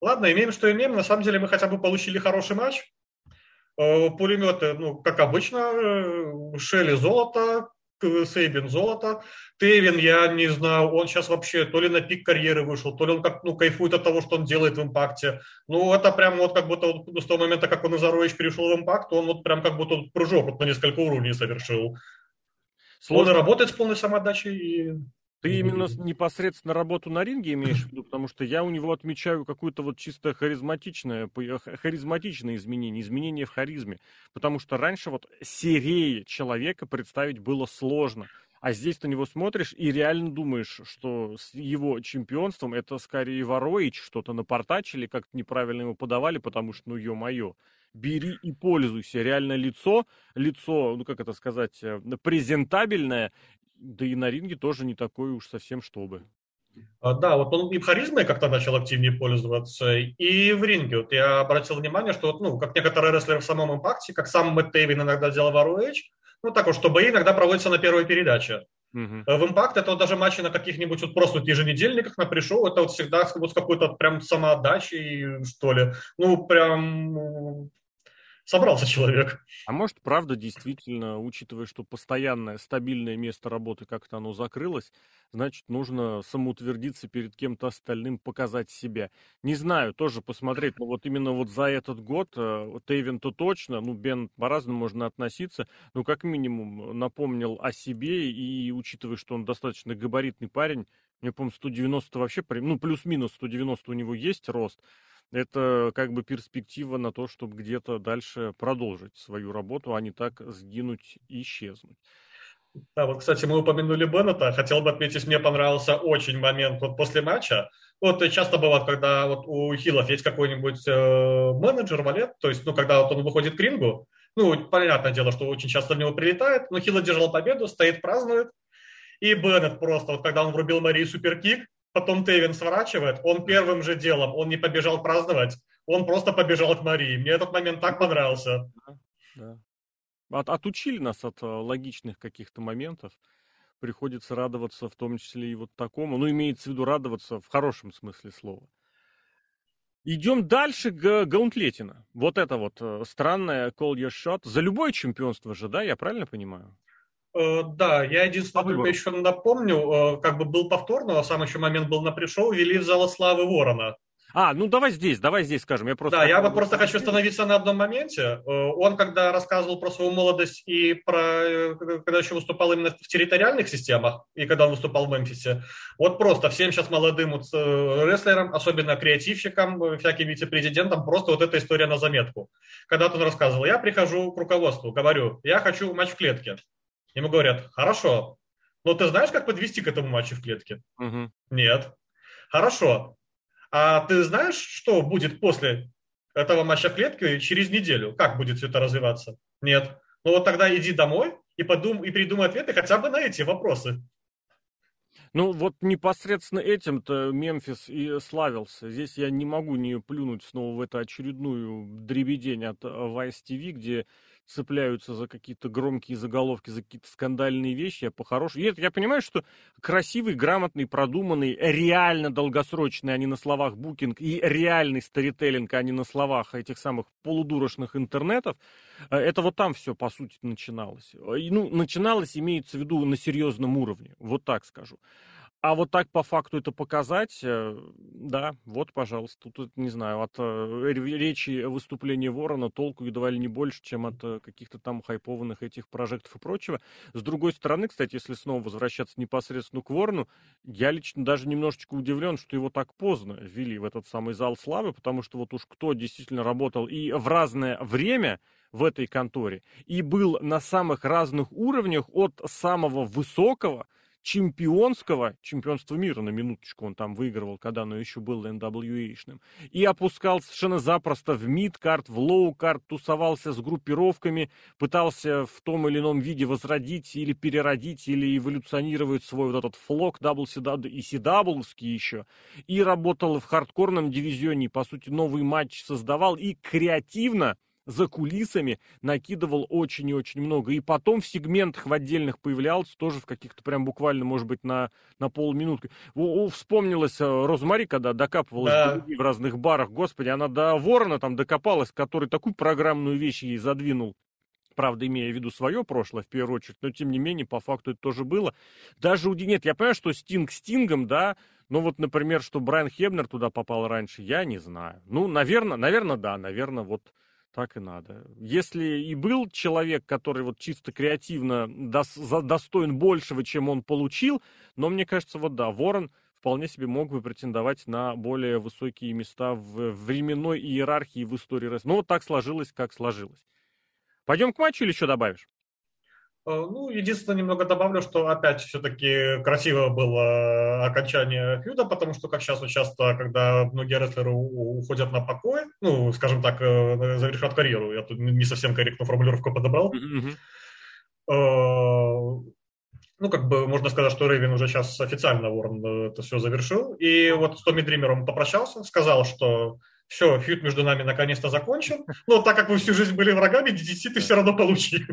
ладно, имеем, что имеем. На самом деле мы хотя бы получили хороший матч. Э, пулеметы, ну, как обычно, э, Шелли золото, Сейбин золото. Тейвин, я не знаю, он сейчас вообще то ли на пик карьеры вышел, то ли он как ну, кайфует от того, что он делает в импакте. Ну, это прям вот как будто вот, с того момента, как он из перешел в импакт, он вот прям как будто вот прыжок вот на несколько уровней совершил. Сложно. Он работает с полной самоотдачей и ты именно непосредственно работу на ринге имеешь в виду, потому что я у него отмечаю какое-то вот чисто харизматичное, харизматичное изменение, изменение в харизме, потому что раньше вот серии человека представить было сложно. А здесь на него смотришь и реально думаешь, что с его чемпионством это скорее Вороич что-то напортачили, как-то неправильно его подавали, потому что, ну, ё-моё, бери и пользуйся. Реально лицо, лицо, ну, как это сказать, э, презентабельное, да и на ринге тоже не такой уж совсем чтобы. А, да, вот он и харизмой как-то начал активнее пользоваться, и в ринге. Вот я обратил внимание, что, вот, ну, как некоторые рестлеры в самом импакте, как сам Мэтт Тейвин иногда делал в ROH, ну, так вот, что бои иногда проводятся на первой передаче. Uh-huh. В импакт это вот даже матчи на каких-нибудь вот просто вот еженедельниках на пришел, это вот всегда вот с какой-то прям самоотдачей, что ли. Ну, прям собрался человек. А может, правда, действительно, учитывая, что постоянное, стабильное место работы как-то оно закрылось, значит, нужно самоутвердиться перед кем-то остальным, показать себя. Не знаю, тоже посмотреть, но вот именно вот за этот год э, Тейвин-то точно, ну, Бен по-разному можно относиться, но как минимум напомнил о себе, и учитывая, что он достаточно габаритный парень, мне, по-моему, 190 вообще, ну, плюс-минус 190 у него есть рост, это как бы перспектива на то, чтобы где-то дальше продолжить свою работу, а не так сгинуть и исчезнуть. Да, вот, кстати, мы упомянули Беннета. Хотел бы отметить, мне понравился очень момент вот после матча. Вот часто бывает, когда вот у Хилов есть какой-нибудь э, менеджер, валет, то есть, ну, когда вот он выходит к рингу, ну, понятное дело, что очень часто в него прилетает, но Хилла держал победу, стоит, празднует, И Беннет просто, вот когда он врубил Марии суперкик, потом Тейвин сворачивает, он первым же делом, он не побежал праздновать, он просто побежал к Марии. Мне этот момент так понравился. Да. От, отучили нас от э, логичных каких-то моментов. Приходится радоваться в том числе и вот такому. Ну, имеется в виду радоваться в хорошем смысле слова. Идем дальше к Гаунтлетина. Вот это вот э, странное call your shot. За любое чемпионство же, да, я правильно понимаю? Э, да, я единственное только еще напомню, э, как бы был повторно, а сам еще момент был на пришел, вели в зала славы Ворона. А, ну давай здесь, давай здесь скажем. Я просто да, я вот просто хочу остановиться на одном моменте. Э, он, когда рассказывал про свою молодость и про, когда еще выступал именно в территориальных системах, и когда он выступал в Мемфисе, вот просто всем сейчас молодым вот, рестлерам, особенно креативщикам, всяким вице-президентам, просто вот эта история на заметку. Когда он рассказывал, я прихожу к руководству, говорю, я хочу матч в клетке. Ему говорят, хорошо, но ты знаешь, как подвести к этому матчу в клетке? Угу. Нет. Хорошо, а ты знаешь, что будет после этого матча в клетке через неделю? Как будет все это развиваться? Нет. Ну вот тогда иди домой и, подум, и придумай ответы хотя бы на эти вопросы. Ну, вот непосредственно этим-то Мемфис и славился. Здесь я не могу не плюнуть снова в эту очередную дребедень от Vice TV, где цепляются за какие-то громкие заголовки, за какие-то скандальные вещи, я по-хорошему... Я, я понимаю, что красивый, грамотный, продуманный, реально долгосрочный, а не на словах букинг, и реальный старителлинг, а не на словах этих самых полудурочных интернетов, э, это вот там все, по сути, начиналось. Ну, начиналось, имеется в виду, на серьезном уровне, вот так скажу. А вот так по факту это показать, э, да, вот, пожалуйста, тут, не знаю, от э, речи выступления Ворона толку едва ли не больше, чем от э, каких-то там хайпованных этих прожектов и прочего. С другой стороны, кстати, если снова возвращаться непосредственно к Ворону, я лично даже немножечко удивлен, что его так поздно ввели в этот самый зал славы, потому что вот уж кто действительно работал и в разное время в этой конторе, и был на самых разных уровнях от самого высокого, чемпионского, чемпионства мира, на минуточку он там выигрывал, когда оно еще было NWA-шным, и опускал совершенно запросто в midcard, в lowcard, тусовался с группировками, пытался в том или ином виде возродить или переродить, или эволюционировать свой вот этот Flock WCW и ECW еще, и работал в хардкорном дивизионе, по сути, новый матч создавал, и креативно за кулисами накидывал очень и очень много. И потом в сегментах в отдельных появлялся, тоже в каких-то прям буквально, может быть, на, на полминутки. О, о, вспомнилась э, Розмари, когда докапывалась да. в разных барах. Господи, она до Ворона там докопалась, который такую программную вещь ей задвинул правда, имея в виду свое прошлое в первую очередь, но тем не менее, по факту это тоже было. Даже у нет, я понимаю, что Стинг Стингом, да, но вот, например, что Брайан Хебнер туда попал раньше, я не знаю. Ну, наверное, наверное, да, наверное, вот так и надо. Если и был человек, который вот чисто креативно дос, достоин большего, чем он получил, но мне кажется, вот да, Ворон вполне себе мог бы претендовать на более высокие места в временной иерархии в истории РС. Ну, вот так сложилось, как сложилось. Пойдем к матчу или еще добавишь? Э, ну, единственное, немного добавлю, что опять все-таки красиво было окончание фьюда, потому что, как сейчас вот часто, когда многие рестлеры уходят на покой, ну, скажем так, э, завершат карьеру, я тут не совсем корректную формулировку подобрал, mm-hmm. ну, как бы можно сказать, что Рейвен уже сейчас официально Уоррен это все завершил, и вот с Томми Дримером попрощался, сказал, что все, фьюд между нами наконец-то закончен, но так как вы всю жизнь были врагами, DDT ты все равно получил.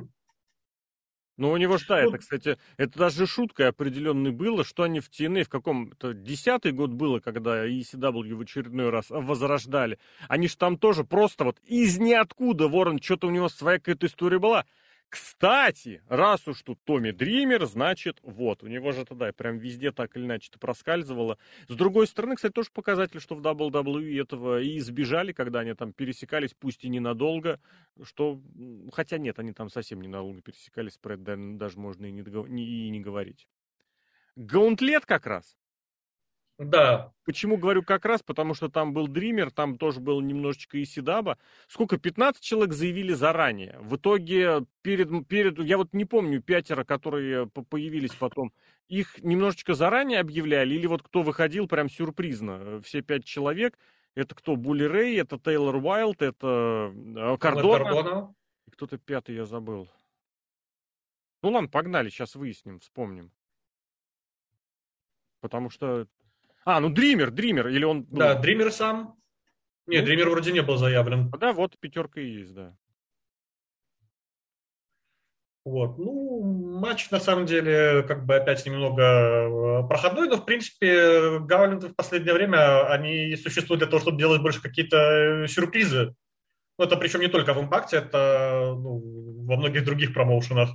Ну, у него да, это, кстати, это даже шуткой определенной было, что они в TNA в каком-то десятый год было, когда ECW в очередной раз возрождали. Они же там тоже просто вот из ниоткуда, Ворон, что-то у него своя какая-то история была. Кстати, раз уж тут Томми Дример, значит, вот, у него же тогда прям везде так или иначе это проскальзывало. С другой стороны, кстати, тоже показатель, что в WWE этого и избежали, когда они там пересекались, пусть и ненадолго, что, хотя нет, они там совсем ненадолго пересекались, про это даже можно и не, и не говорить. Гаунтлет как раз. Да. Почему говорю как раз? Потому что там был Дример, там тоже был немножечко и Сидаба. Сколько? 15 человек заявили заранее. В итоге перед, перед я вот не помню, пятеро, которые появились потом, их немножечко заранее объявляли, или вот кто выходил прям сюрпризно, все пять человек. Это кто? Були Рэй, это Тейлор Уайлд, это э, Кардона. И кто-то пятый я забыл. Ну ладно, погнали, сейчас выясним, вспомним. Потому что... А, ну Дример, Дример, или он... Был... Да, Дример сам. Нет, ну, Дример вроде не был заявлен. Да, вот пятерка и есть, да. Вот. Ну, матч на самом деле, как бы опять немного э, проходной, но в принципе Гауленды в последнее время, они существуют для того, чтобы делать больше какие-то э, сюрпризы. Ну, это причем не только в импакте, это ну, во многих других промоушенах.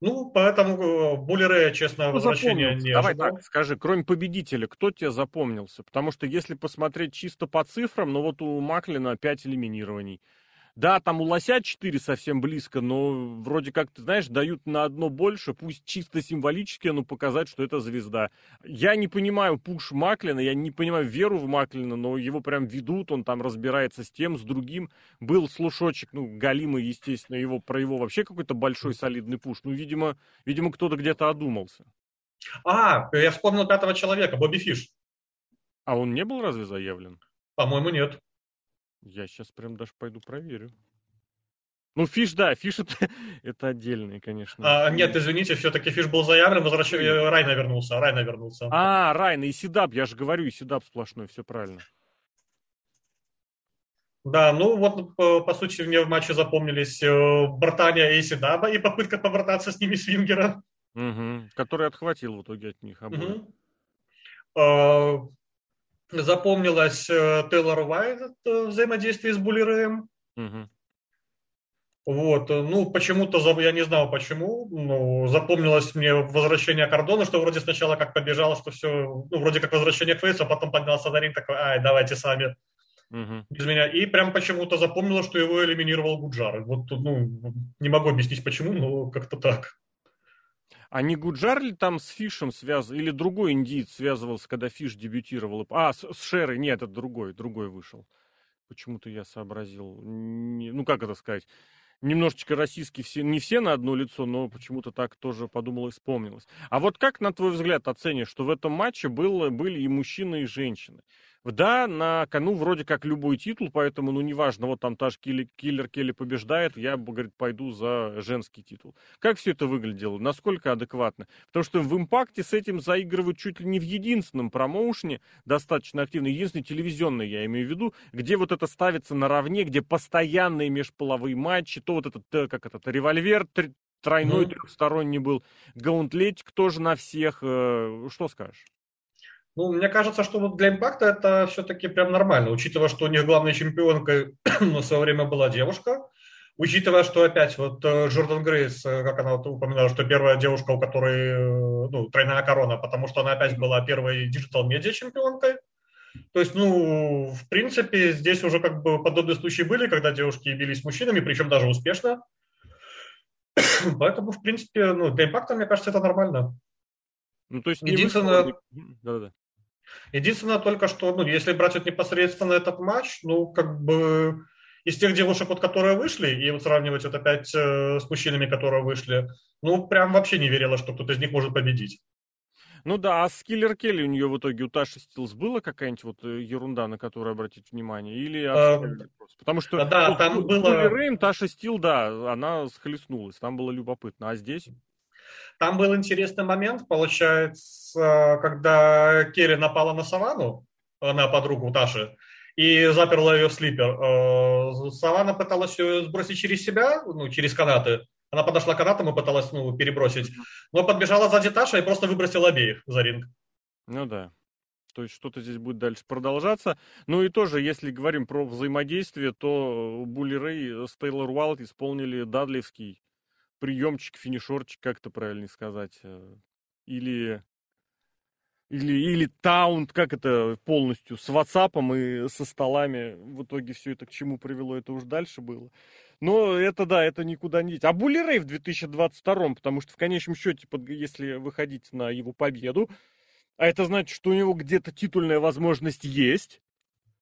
Ну, поэтому э, Буллеры, честно, ну, возвращения не Давай ожидал. так, скажи, кроме победителя, кто тебе запомнился? Потому что если посмотреть чисто по цифрам, ну вот у Маклина 5 элиминирований. Да, там у Лося 4 совсем близко, но вроде как, ты знаешь, дают на одно больше, пусть чисто символически, но показать, что это звезда. Я не понимаю пуш Маклина, я не понимаю веру в Маклина, но его прям ведут, он там разбирается с тем, с другим. Был слушочек, ну, Галимый, естественно, его, про его вообще какой-то большой солидный пуш. Ну, видимо, видимо кто-то где-то одумался. А, я вспомнил пятого человека, Бобби Фиш. А он не был разве заявлен? По-моему, нет. Я сейчас прям даже пойду проверю. Ну, Фиш, да, Фиш (laughs) это, это отдельный, конечно. А, нет, извините, все-таки Фиш был заявлен, возвращение, Райно вернулся, Райно вернулся. А, Райно EC Dub, я же говорю, EC Dub сплошной, все правильно. Да, ну вот, по, по сути, мне в матче запомнились э, братания EC Dub а и попытка побрататься с ними Свингера. Угу, который отхватил в итоге от них обоих. Угу запомнилось э, Тейлор Уайт э, взаимодействие с Буллереем. Угу. Вот, э, ну, почему-то, я не знал почему, но запомнилось мне возвращение Кордона, что вроде сначала как побежал, что все, ну, вроде как возвращение к Фейсу, а потом поднялся на ринг такой, ай, давайте сами, угу. без меня. И прям почему-то запомнилось, что его элиминировал Гуджар. Вот, ну, не могу объяснить почему, но как-то так. А не Гуджар ли там с Фишем связан, или другой индиец связывался, когда Фиш дебютировал? А, с, с Шерой, нет, это другой, другой вышел. Почему-то я сообразил, не, ну как это сказать, немножечко российский, все, не все на одно лицо, но почему-то так тоже подумал и вспомнилось. А вот как, на твой взгляд, оценишь, что в этом матче было, были и мужчины, и женщины? Да, на кону вроде как любой титул, поэтому, ну, неважно, вот там та же Киллер, Киллер Келли побеждает, я, говорит, пойду за женский титул. Как все это выглядело? Насколько адекватно? Потому что в импакте с этим заигрывают чуть ли не в единственном промоушне, достаточно активно, единственный телевизионный, я имею в виду, где вот это ставится наравне, где постоянные межполовые матчи, то вот этот, э, как этот, револьвер тройной, mm-hmm. трехсторонний был, gauntlet ик тоже на всех. Э, что скажешь? Ну, мне кажется, что вот для Impact а это все-таки прям нормально, учитывая, что у них главной чемпионкой (clears throat) на свое время была девушка, учитывая, что опять вот э, Джордан Грейс, э, как она вот упоминала, что первая девушка, у которой э, ну, тройная корона, потому что она опять была первой digital media чемпионкой. То есть, ну, в принципе, здесь уже как бы подобные случаи были, когда девушки бились с мужчинами, причем даже успешно. (clears throat) Поэтому, в принципе, ну, для импакта, мне кажется, это нормально. Ну, то есть Единственное, Да-да. Единственное только, что, ну, если брать вот непосредственно этот матч, ну, как бы из тех девушек, вот, которые вышли, и вот сравнивать вот опять э, с мужчинами, которые вышли, ну, прям вообще не верила, что кто-то из них может победить. Ну да, а с Киллер Келли у нее в итоге у Таши Стилс была какая-нибудь вот э, ерунда, на которую обратить внимание? Или а? Потому что да, ну, там было... Рейм, Таша Стил, да, она схлестнулась, там было любопытно. А здесь? Там был интересный момент, получается, когда Керри напала на Савану, на подругу Таши, и заперла ее в слипер. Э, Савана пыталась ее сбросить через себя, ну, через канаты. Она подошла к канатам и пыталась ну, перебросить. Но подбежала сзади Таша и просто выбросила обеих за ринг. Ну да. То есть что-то здесь будет дальше продолжаться. Ну и тоже, если говорим про взаимодействие, то Булли Рэй с Тейлор Уайлд исполнили Дадлевский приемчик, финишерчик, как это правильно сказать, э, или или, или таунт, как это полностью, с WhatsApp и со столами. В итоге все это к чему привело, это уж дальше было. Но это да, это никуда не деть. А Булли Рэй в 2022, потому что в конечном счете, если выходить на его победу, а это значит, что у него где-то титульная возможность есть,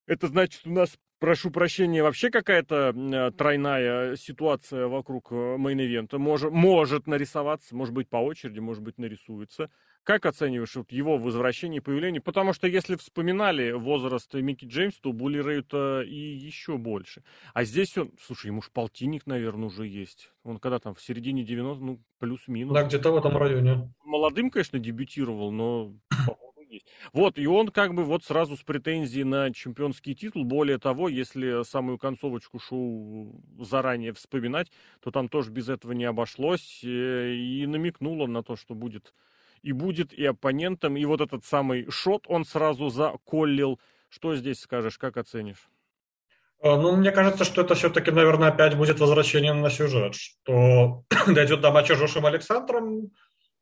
это значит, у нас прошу прощения, вообще какая-то э, тройная ситуация вокруг main event а может, может нарисоваться, может быть, по очереди, может быть, нарисуется. Как оцениваешь вот его возвращение и появление? Потому что если вспоминали возраст Микки Джеймс, то Булли Рэю-то и еще больше. А здесь он, слушай, ему ж полтинник, наверное, уже есть. Он когда там, в середине 90 ну, плюс-минус. Да, где-то в этом районе. Молодым, конечно, дебютировал, но (clears throat) есть. Вот, и он как бы вот сразу с претензией на чемпионский титул. Более того, если самую концовочку шоу заранее вспоминать, то там тоже без этого не обошлось. Э, и намекнуло на то, что будет и будет и оппонентом. И вот этот самый шот он сразу заколлил. Что здесь скажешь, как оценишь? А, ну, мне кажется, что это все-таки, наверное, опять будет возвращение на сюжет, что (coughs) дойдет до матча с Джошем Александром.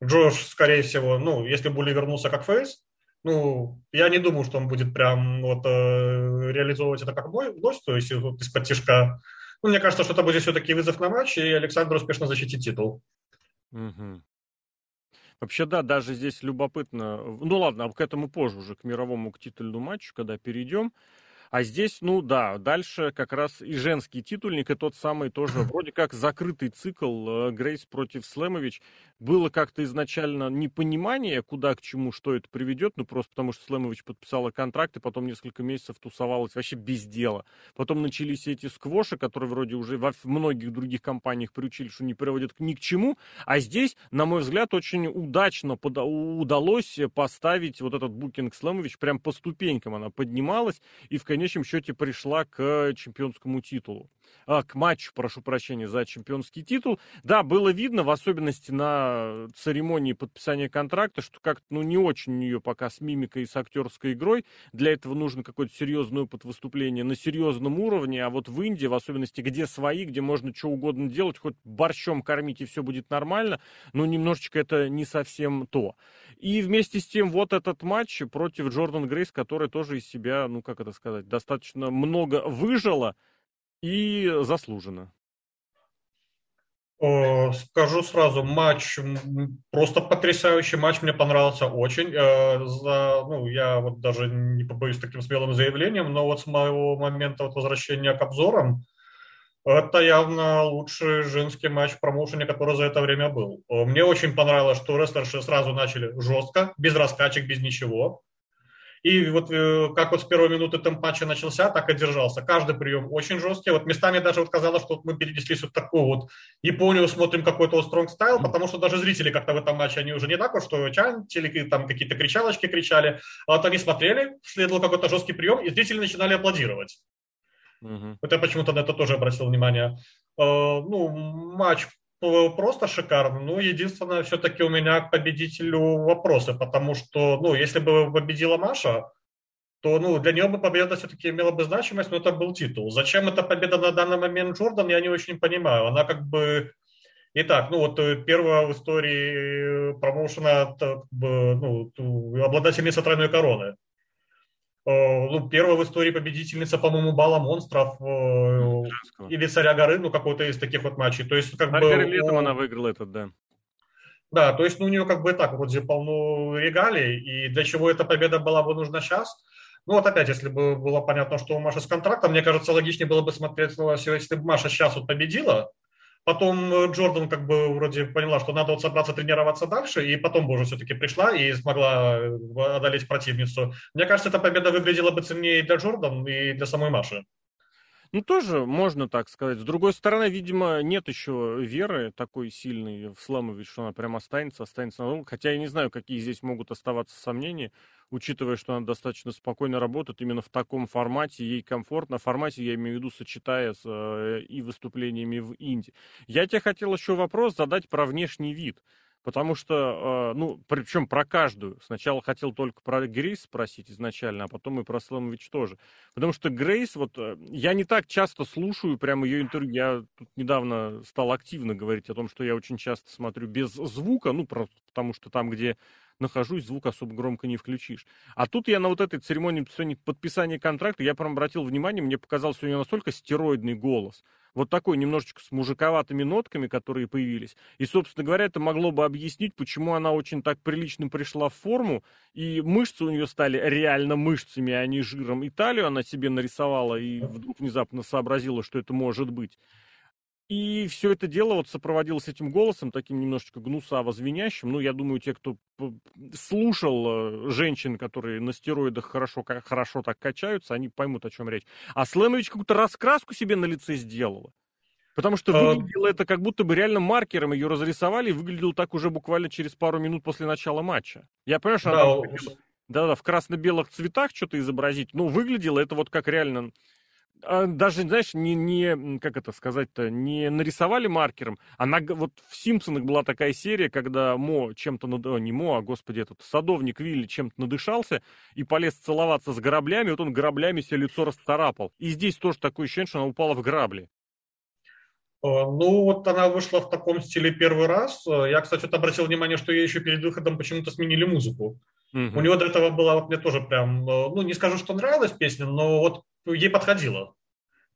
Джош, скорее всего, ну, если Були вернулся как фейс, ну, я не думаю, что он будет прям вот э, реализовывать это как мой гость, то есть вот из-под тяжка. Ну, мне кажется, что это будет все-таки вызов на матч, и Александр успешно защитит титул. Угу. Вообще, да, даже здесь любопытно. Ну ладно, а к этому позже уже, к мировому, к титульному матчу, когда перейдем. А здесь, ну да, дальше как раз и женский титульник, и тот самый тоже вроде как закрытый цикл э, Грейс против Слэмович. Было как-то изначально непонимание, куда к чему, что это приведет, ну просто потому что Слэмович подписала контракт, и потом несколько месяцев тусовалась вообще без дела. Потом начались эти сквоши, которые вроде уже во многих других компаниях приучили, что не приводят ни к чему. А здесь, на мой взгляд, очень удачно под... удалось поставить вот этот букинг Слэмович прям по ступенькам. Она поднималась, и в конечном счете пришла к чемпионскому титулу. А, к матчу, прошу прощения, за чемпионский титул. Да, было видно, в особенности на церемонии подписания контракта, что как-то ну, не очень у нее пока с мимикой и с актерской игрой. Для этого нужно какой-то серьезный опыт выступления на серьезном уровне. А вот в Индии, в особенности, где свои, где можно что угодно делать, хоть борщом кормить, и все будет нормально, но немножечко это не совсем то. И вместе с тем вот этот матч против Джордан Грейс, который тоже из себя, ну как это сказать, достаточно много выжила и заслуженно. Скажу сразу, матч просто потрясающий матч, мне понравился очень. Э, за, ну, я вот даже не побоюсь таким смелым заявлением, но вот с моего момента вот возвращения к обзорам, это явно лучший женский матч в промоушене, который за это время был. Мне очень понравилось, что рестлерши сразу начали жестко, без раскачек, без ничего. И вот э, как вот с первой минуты темп матча начался, так и держался. Каждый прием очень жесткий. Вот местами даже вот казалось, что мы перенеслись вот такую вот Японию, смотрим какой-то стронг стайл, потому что даже зрители как-то в этом матче, они уже не так вот, что чантили, там какие-то кричалочки кричали, а вот они смотрели, следовал какой-то жесткий прием, и зрители начинали аплодировать. Угу. Вот я почему-то на это тоже обратил внимание. Э, ну, матч просто шикарно. Ну, единственное, все-таки у меня к победителю вопросы, потому что, ну, если бы победила Маша, то, ну, для нее бы победа все-таки имела бы значимость, но это был титул. Зачем эта победа на данный момент Джордан, я не очень понимаю. Она как бы... Итак, ну вот э, первая в истории промоушена как бы, ну, обладательница тройной короны. Э, ну, первая в истории победительница, по-моему, Бала монстров э, или Царя горы, ну, какой-то из таких вот матчей. То есть, как а бы... летом она выиграла этот, да. Да, то есть, ну, у нее как бы так, вроде полно регалий, и для чего эта победа была бы нужна сейчас? Ну, вот опять, если бы было понятно, что у Маши с контрактом, мне кажется, логичнее было бы смотреть, ну, если бы Маша сейчас вот победила, Потом э, Джордан как бы вроде поняла, что надо вот собраться тренироваться дальше, и потом бы уже все-таки пришла и смогла э, одолеть противницу. Мне кажется, эта победа выглядела бы ценнее для Джордан, и для самой Маши. Ну, тоже можно так сказать. С другой стороны, видимо, нет еще веры такой сильной в Сламович, что она прям останется, останется надолго. Хотя я не знаю, какие здесь могут оставаться сомнения, учитывая, что она достаточно спокойно работает именно в таком формате, ей комфортно. В формате, я имею в виду, сочетая с э, и выступлениями в Инди. Я тебе хотел еще вопрос задать про внешний вид. Потому что, э, ну, причем про каждую. Сначала хотел только про Грейс спросить изначально, а потом и про Слэмович тоже. Потому что Грейс, вот э, я не так часто слушаю прям ее интервью. Я тут недавно стал активно говорить о том, что я очень часто смотрю без звука, ну, просто потому что там, где нахожусь, звук особо громко не включишь. А тут я на вот этой церемонии подписания контракта, я прям обратил внимание, мне показалось, у нее настолько стероидный голос, вот такой немножечко с мужиковатыми нотками, которые появились. И, собственно говоря, это могло бы объяснить, почему она очень так прилично пришла в форму, и мышцы у нее стали реально мышцами, а не жиром. И она себе нарисовала, и вдруг внезапно сообразила, что это может быть. И все это дело вот сопроводилось этим голосом, таким немножечко гнусаво звенящим. Ну, я думаю, те, кто слушал э, женщин, которые на стероидах хорошо, хорошо так качаются, они поймут, о чем речь. А Слэмович какую-то раскраску себе на лице сделала. Потому что а выглядело это как будто бы реально маркером ее разрисовали, и выглядело так уже буквально через пару минут после начала матча. Я понимаю, что да, она да, да, в красно-белых цветах что-то изобразить, но выглядело это вот как реально а, даже, знаешь, не, не как это сказать-то, не нарисовали маркером. Она вот в Симпсонах была такая серия, когда Мо чем-то, над... не Мо, а, господи, этот садовник Вилли чем-то надышался и полез целоваться с граблями, вот он граблями себе лицо расцарапал. И здесь тоже такое ощущение, что она упала в грабли. А, ну, вот она вышла в таком стиле первый раз. Я, кстати, вот обратил внимание, что ей еще перед выходом почему-то сменили музыку. Угу. У него до этого была вот мне тоже прям, ну, не скажу, что нравилась песня, но вот ей подходило.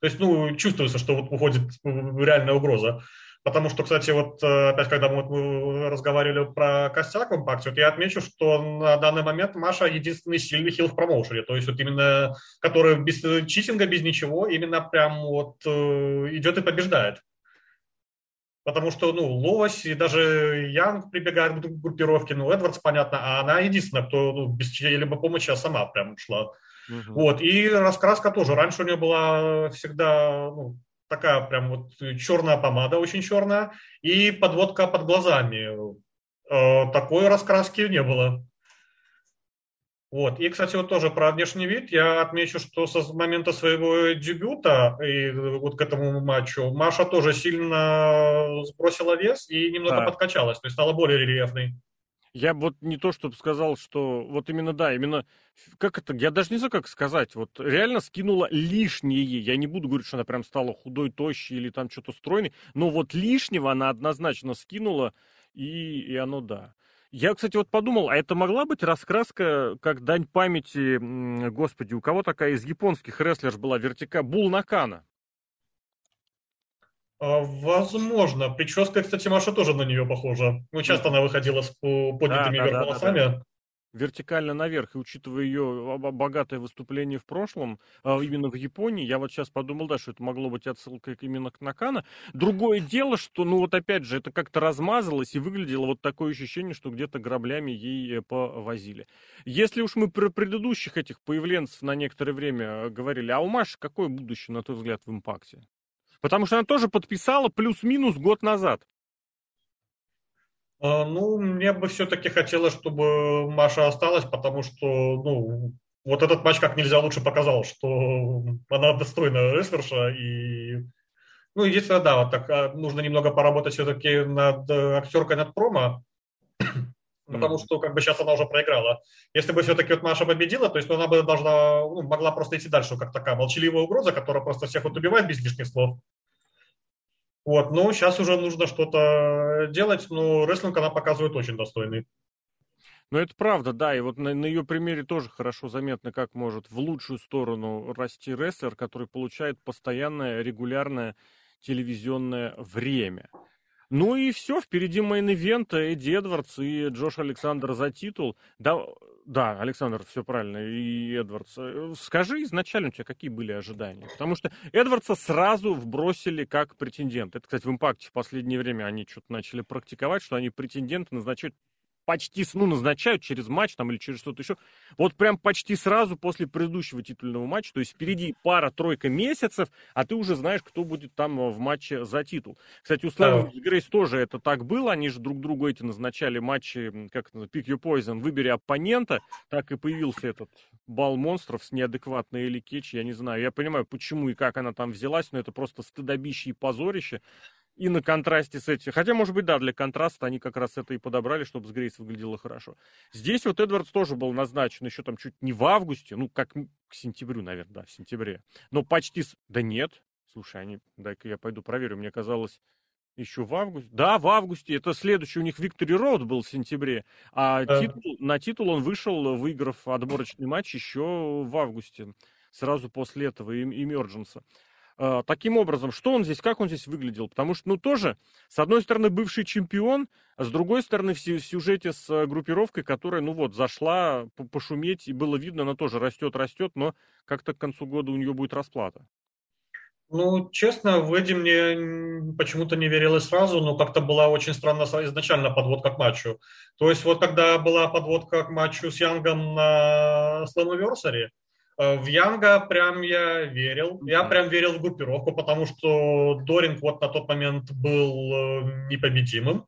То есть, ну, чувствуется, что вот уходит реальная угроза. Потому что, кстати, вот э, опять, когда мы разговаривали про костяк в импакте, вот я отмечу, что на данный момент Маша единственный сильный хил в промоушене. То есть вот именно, который без читинга, без ничего, именно прям вот э, идет и побеждает. Потому что, ну, Лось и даже Янг прибегает к группировке, ну, Эдвардс, понятно, а она единственная, кто ну, без чьей-либо помощи а сама прям шла. Угу. Вот, и раскраска тоже. Раньше у нее была всегда ну, такая прям вот черная помада, очень черная, и подводка под глазами. Э, такой раскраски не было. Вот. И, кстати, вот тоже про внешний вид я отмечу, что со момента своего дебюта и вот к этому матчу Маша тоже сильно сбросила вес и немного да. подкачалась, то есть стала более рельефной. Я вот не то, чтобы сказал, что вот именно, да, именно, как это, я даже не знаю, как сказать, вот реально скинула лишнее. Я не буду говорить, что она прям стала худой, тощей или там что-то стройной, но вот лишнего она однозначно скинула, и, и оно да. Я, кстати, вот подумал, а это могла быть раскраска как дань памяти, господи, у кого такая из японских рестлерш была вертика Бул Накана? А, возможно. Прическа, кстати, Маша тоже на нее похожа. Ну, часто она выходила с поднятыми да, вверх да, волосами. Да, да. Вертикально наверх, и учитывая ее богатое выступление в прошлом, а, именно в Японии, я вот сейчас подумал, да, что это могло быть отсылкой именно к Накана. Другое дело, что, ну вот опять же, это как-то размазалось и выглядело вот такое ощущение, что где-то граблями ей э, повозили. Если уж мы про предыдущих этих появленцев на некоторое время э, говорили, а у Маши какое будущее, на твой взгляд, в импакте? Потому что она тоже подписала плюс-минус год назад. А, ну, мне бы все-таки хотелось, чтобы Маша осталась, потому что, ну, вот этот матч как нельзя лучше показал, что она достойна рестлерша. И, ну, единственное, да, вот так а, нужно немного поработать все-таки над актеркой, над промо, (coughs) потому что как бы сейчас она уже проиграла. Если бы все-таки вот Маша победила, то есть ну, она бы должна, ну, могла просто идти дальше, как такая молчаливая угроза, которая просто всех вот убивает без лишних слов. Вот, но сейчас уже нужно что-то делать, но рестлинг она показывает очень достойный. Ну, это правда, да, и вот на, на ее примере тоже хорошо заметно, как может в лучшую сторону расти рестлер, который получает постоянное, регулярное телевизионное время. Ну и все, впереди main event Эдди Эдвардс и Джош Александр за титул. Да, да, Александр, все правильно, и Эдвардс. Э, скажи изначально у тебя, какие были ожидания? Потому что Эдвардса сразу вбросили как претендент. Это, кстати, в Impact е в последнее время они что-то начали практиковать, что они претенденты назначают почти, ну, назначают через матч там или через что-то еще. Вот прям почти сразу после предыдущего титульного матча, то есть впереди пара-тройка месяцев, а ты уже знаешь, кто будет там э, в матче за титул. Кстати, у Славы и Грейс тоже это так было, они же друг другу эти назначали матчи, как Pick Your Poison, выбери оппонента, так и появился этот бал монстров с неадекватной Элли Кетч, я не знаю, я понимаю, почему и как она там взялась, но это просто стыдобище и позорище, и на контрасте с этим. Хотя, может быть, да, для контраста они как раз это и подобрали, чтобы с Грейс выглядело хорошо. Здесь вот Эдвардс тоже был назначен еще там чуть не в августе, ну, как к сентябрю, наверное, да, в сентябре. Но почти... С... Да нет. Слушай, они... Дай-ка я пойду проверю. Мне казалось... Еще в августе? Да, в августе. Это следующий у них Виктори Роуд был в сентябре. А да. титул, на титул он вышел, выиграв отборочный матч еще в августе. Сразу после этого Emergence. А, таким образом, что он здесь, как он здесь выглядел? Потому что, ну, тоже, с одной стороны, бывший чемпион, а с другой стороны, в сюжете с э, группировкой, которая, ну вот, зашла пошуметь, и было видно, она тоже растет, растет, но как-то к концу года у нее будет расплата. Ну, честно, в Эдди мне почему-то не верилось сразу, но как-то была очень странная изначально подводка к матчу. То есть вот когда была подводка к матчу с Янгом на э, в Янга прям я верил. Я прям верил в группировку, потому что Доринг вот на тот момент был э, непобедимым.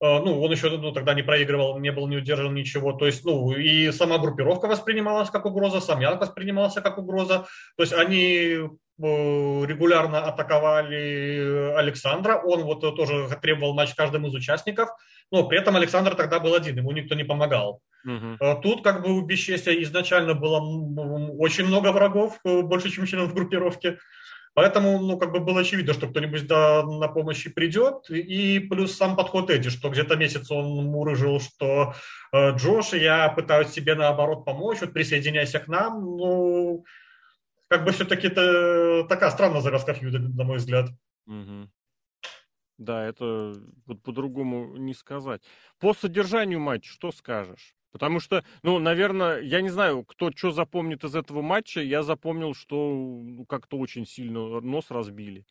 Э, ну, он еще ну, тогда не проигрывал, не был не удержан ничего. То есть, ну, и сама группировка воспринималась как угроза, сам Янг воспринимался как угроза. То есть они э, регулярно атаковали Александра. Он вот тоже требовал матч каждому из участников. Но при этом Александр тогда был один, ему никто не помогал. Угу. Тут как бы у Бесчестия изначально было очень много врагов, больше, чем членов группировки. Поэтому, ну, как бы было очевидно, что кто-нибудь да, на помощь придет. И плюс сам подход Эдди, что где-то месяц он мурыжил, что э, Джош, я пытаюсь тебе наоборот помочь, вот присоединяйся к нам. Ну, как бы все-таки это такая странная завязка фьюда, на мой взгляд. Угу. Да, это вот по-другому не сказать. По содержанию матча что скажешь? Потому что, ну, наверное, я не знаю, кто что запомнит из этого матча. Я запомнил, что ну, как-то очень сильно нос разбили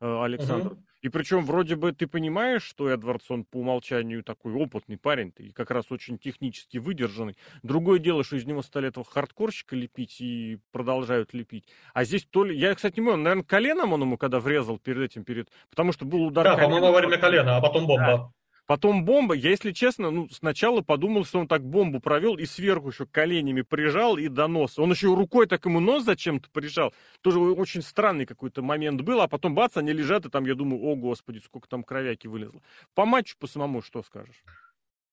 э, Александр. Угу. И причем вроде бы ты понимаешь, что Эдвардсон по умолчанию такой опытный парень, и как раз очень технически выдержанный. Другое дело, что из него стали этого хардкорщика лепить и продолжают лепить. А здесь то ли... Я, кстати, не помню, наверное, коленом он ему когда врезал перед этим, перед... Потому что был удар Да, по-моему, во время колена, а потом бомба. Да. Потом бомба, я, если честно, ну, сначала подумал, что он так бомбу провел и сверху еще коленями прижал и до носа. Он еще рукой так ему нос зачем-то прижал. Тоже очень странный какой-то момент был, а потом бац, они лежат, и там, я думаю, о, господи, сколько там кровяки вылезло. По матчу, по самому, что скажешь?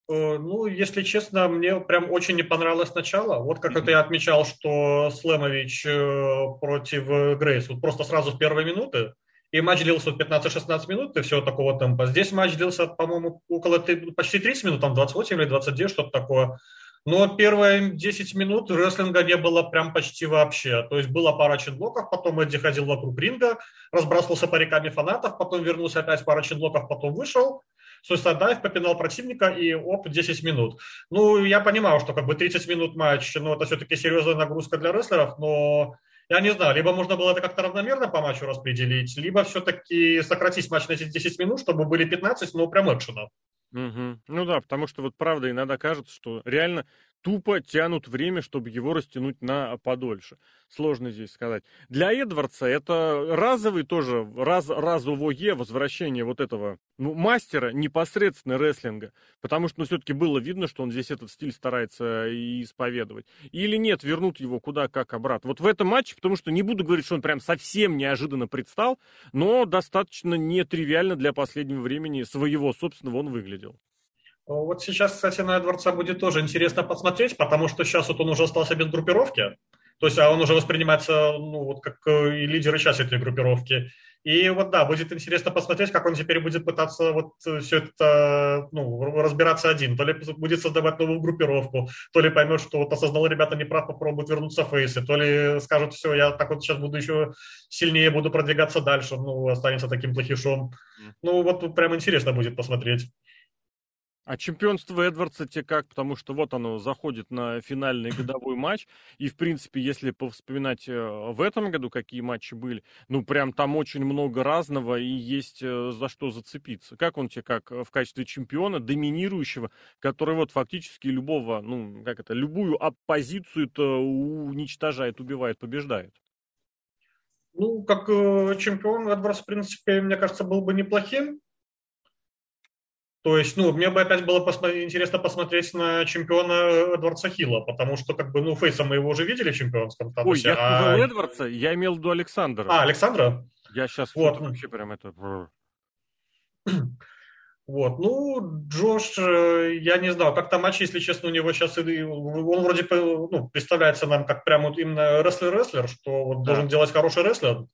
Э, ну, если честно, мне прям очень не понравилось начало. Вот как это я отмечал, что Слемович э, против Грейс, вот просто сразу в первые минуты, и матч длился 15-16 минут и все такого темпа. Здесь матч длился, по-моему, около почти 30 минут, там 28 или 29, что-то такое. Но первые 10 минут рестлинга не было прям почти вообще. То есть была пара ченблоков, потом Эдди ходил вокруг ринга, разбрасывался париками фанатов, потом вернулся опять пара ченблоков, потом вышел, Суицид Дайв попинал противника и оп, 10 минут. Ну, я понимаю, что как бы 30 минут матч, ну, это все-таки серьезная нагрузка для рестлеров, но я не знаю, либо можно было это как-то равномерно по матчу распределить, либо все-таки сократить матч на эти 10 минут, чтобы были 15, но прям экшена. Угу. Ну да, потому что вот правда иногда кажется, что реально тупо тянут время, чтобы его растянуть на подольше. Сложно здесь сказать. Для Эдвардса это разовый тоже, раз, разовое возвращение вот этого ну, мастера непосредственно рестлинга. Потому что ну, все-таки было видно, что он здесь этот стиль старается исповедовать. Или нет, вернут его куда как обратно. Вот в этом матче, потому что не буду говорить, что он прям совсем неожиданно предстал, но достаточно нетривиально для последнего времени своего собственного он выглядел. Вот сейчас, кстати, на Эдвардса будет тоже интересно посмотреть, потому что сейчас вот он уже остался без группировки. То есть а он уже воспринимается ну, вот как э, и лидер сейчас этой группировки. И вот да, будет интересно посмотреть, как он теперь будет пытаться вот э, все это ну, разбираться один. То ли будет создавать новую группировку, то ли поймет, что вот осознал ребята неправ, попробует вернуться в фейсы, то ли скажут, все, я так вот сейчас буду еще сильнее, буду продвигаться дальше, ну, останется таким плохишом. Ну, вот прям интересно будет посмотреть. А чемпионство Эдвардса те как? Потому что вот оно заходит на финальный (laughs) годовой матч. И, в принципе, если повспоминать э, в этом году, какие матчи были, ну, прям там очень много разного и есть э, за что зацепиться. Как он тебе как в качестве чемпиона, доминирующего, который вот фактически любого, ну, как это, любую оппозицию-то уничтожает, убивает, побеждает? Ну, как э, чемпион Эдвардс, в принципе, мне кажется, был бы неплохим. То есть, ну, мне бы опять было посмотри, интересно посмотреть на чемпиона Эдвардса Хилла, потому что, как бы, ну, Фейса мы его уже видели в чемпионском статусе. Ой, я а... сказал Эдвардса, я имел в виду Александра. А, Александра? Я сейчас вот. вообще прям это... (clears throat) Вот, ну, Джош, э, я не знаю, как-то матч, если честно, у него сейчас, он вроде ну, представляется нам как прям вот именно рестлер-рестлер, что вот да. должен делать хороший рестлер,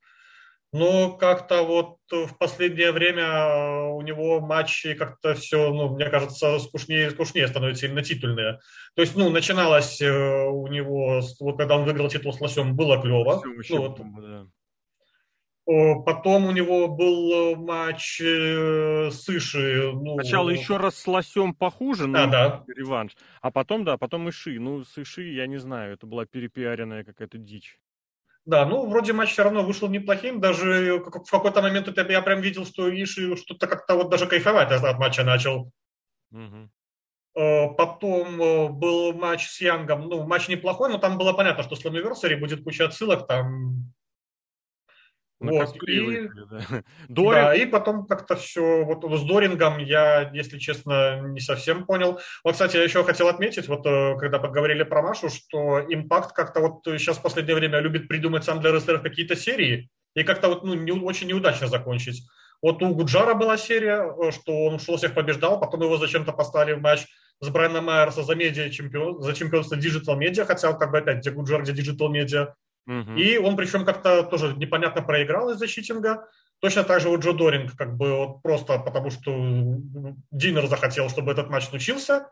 Но как-то вот в последнее время у него матчи как-то все, ну, мне кажется, скучнее и скучнее становятся именно титульные. То есть, ну, начиналось э, у него, вот когда он выиграл титул с Лосем, было клево. Ну, вот, да. Потом у него был матч э, с Иши. Ну, Сначала еще раз с Лосем похуже, но да, да. реванш. А потом, да, потом Иши. Ну, с Иши, я не знаю, это была перепиаренная какая-то дичь. Да, ну, вроде матч все равно вышел неплохим. Даже в какой-то момент я прям видел, что Иши что-то как-то вот даже кайфовать от матча начал. Угу. Потом э, был матч с Янгом. Ну, матч неплохой, но там было понятно, что с Slammiversary будет куча отсылок. Там на вот. И, да. Доринг... (laughs) да, и потом как-то все, вот с Дорингом я, если честно, не совсем понял. Вот, кстати, я еще хотел отметить, вот э, когда поговорили про Машу, что Импакт как-то вот сейчас в последнее время любит придумать сам для рестлеров какие-то серии и как-то вот ну, не, очень неудачно закончить. Вот у Гуджара была серия, э, что он шел всех побеждал, потом его зачем-то поставили в матч с Брайаном Майерса за, медиа чемпион, за чемпионство Digital Media, хотя как бы опять где Гуджар, где Digital Media. Угу. И он причем как-то тоже непонятно проиграл из-за читинга. Точно так же у Джо Доринг, как бы вот просто потому, что Динер захотел, чтобы этот матч случился.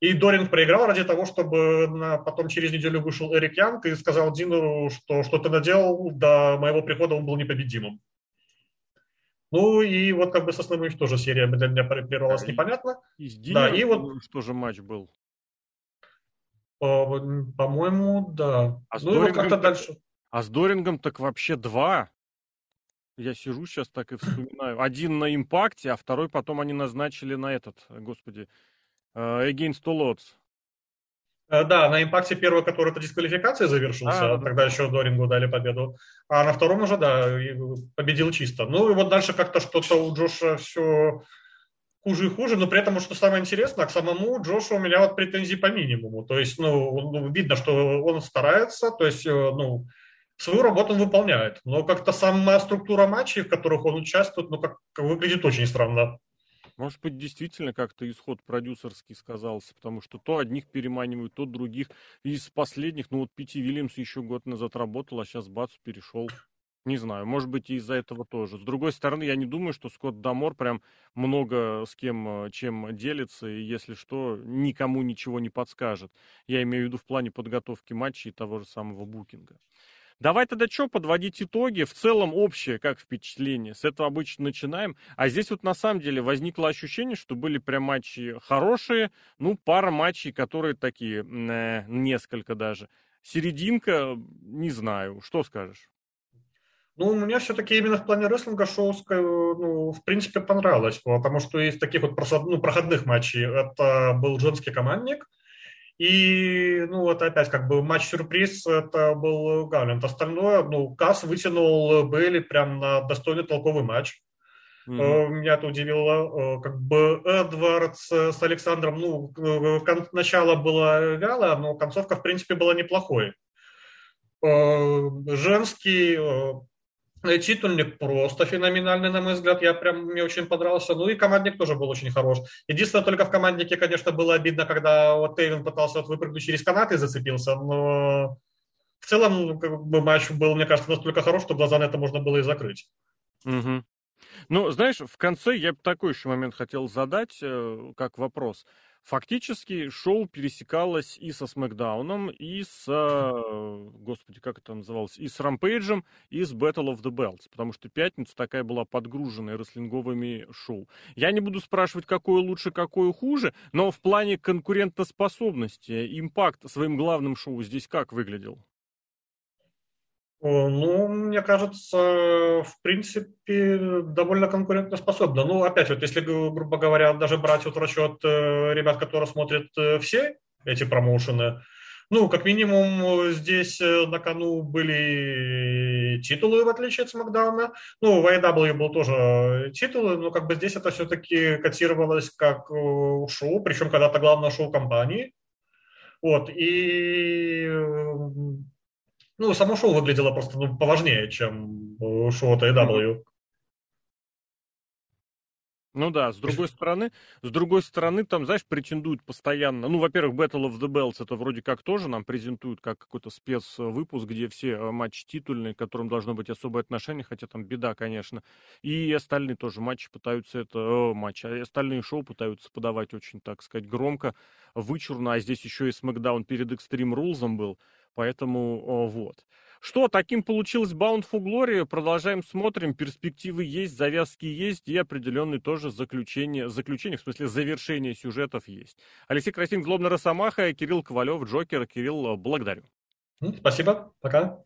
И Доринг проиграл ради того, чтобы на, потом через неделю вышел Эрик Янг и сказал Динеру, что что ты наделал, до моего прихода он был непобедимым. Ну и вот как бы с основным тоже серия для меня прервалась непонятно. И с Динером да, и вот что же матч был? По-моему, да. А с, ну, Дорингом как-то так, дальше. а с Дорингом так вообще два. Я сижу сейчас так и вспоминаю. Один на импакте, а второй потом они назначили на этот, господи, uh, Against All Odds. Э, да, на импакте первый, который это дисквалификация завершился, а, тогда да. еще Дорингу дали победу. А на втором уже, да, победил чисто. Ну и вот дальше как-то что-то у Джоша все хуже и хуже, но при этом, что самое интересное, к самому Джошу у меня вот претензий по минимуму. То есть, ну, ну, видно, что он старается, то есть, э, ну, свою работу он выполняет. Но как-то сама структура матчей, в которых он участвует, ну, как, выглядит очень странно. Может быть, действительно как-то исход продюсерский сказался, потому что то одних переманивают, то других. Из последних, ну вот Пяти Вильямс еще год назад работал, а сейчас бац, перешел. Не знаю, может быть, и из-за этого тоже. С другой стороны, я не думаю, что Скотт Дамор прям много с кем э, чем делится, и если что, никому ничего не подскажет. Я имею в виду в плане подготовки матчей и того же самого букинга. Давай тогда что, подводить итоги? В целом общее, как впечатление? С этого обычно начинаем. А здесь вот на самом деле возникло ощущение, что были прям матчи хорошие. Ну, пара матчей, которые такие, э, несколько даже. Серединка, не знаю. Что скажешь? Ну, у меня все-таки именно в плане рестлинга шоу, ну, в принципе, понравилось, потому что из таких вот ну, проходных матчей это был женский командник, и, ну, вот опять как бы матч-сюрприз, это был Галлент. Остальное, ну, Касс вытянул Бейли прям на достойный толковый матч. Mm-hmm. Меня это удивило. Э, как бы Эдвардс с Александром, ну, начало было вяло, но концовка, в принципе, была неплохой. Женский Титульник просто феноменальный, на мой взгляд. Я прям, мне очень понравился. Ну и командник тоже был очень хорош. Единственное, только в команднике, конечно, было обидно, когда вот Тейвин пытался вот выпрыгнуть через канат и зацепился, но в целом ну, как бы, матч был, мне кажется, настолько хорош, что глаза на это можно было и закрыть. Угу. Ну, знаешь, в конце я бы такой еще момент хотел задать, э, как вопрос. Фактически шоу пересекалось и со Смакдауном, и с, э, господи, как это называлось, и с Рампейджем, и с Battle of the Belts, потому что пятница такая была подгруженная рестлинговыми шоу. Я не буду спрашивать, какое лучше, какое хуже, но в плане конкурентоспособности импакт своим главным шоу здесь как выглядел? Ну, мне кажется, в принципе, довольно конкурентоспособно. Ну, опять вот, если, грубо говоря, даже брать вот расчет э, ребят, которые смотрят э, все эти промоушены, ну, как минимум, здесь э, на кону были титулы, в отличие от Смакдауна. Ну, в AEW был тоже титулы, но как бы здесь это все-таки котировалось как шоу, причем когда-то главное шоу компании. Вот, и ну, само шоу выглядело просто ну, поважнее, чем э, шоу AEW. Ну да, с другой стороны, с другой стороны, там, знаешь, претендуют постоянно. Ну, во-первых, Battle of the Bells это вроде как тоже нам презентуют как какой-то спецвыпуск, где все э, матчи титульные, к которым должно быть особое отношение, хотя там беда, конечно. И остальные тоже матчи пытаются это, о, матчи, а остальные шоу пытаются подавать очень, так сказать, громко, вычурно, а здесь еще и Смакдаун перед Extreme Rules был, поэтому вот. Что, таким получилось Bound for Glory. Продолжаем, смотрим. Перспективы есть, завязки есть и определенные тоже заключения, заключения, в смысле завершения сюжетов есть. Алексей Красин, Злобный Росомаха, Кирилл Ковалев, Джокер. Кирилл, благодарю. Спасибо, пока.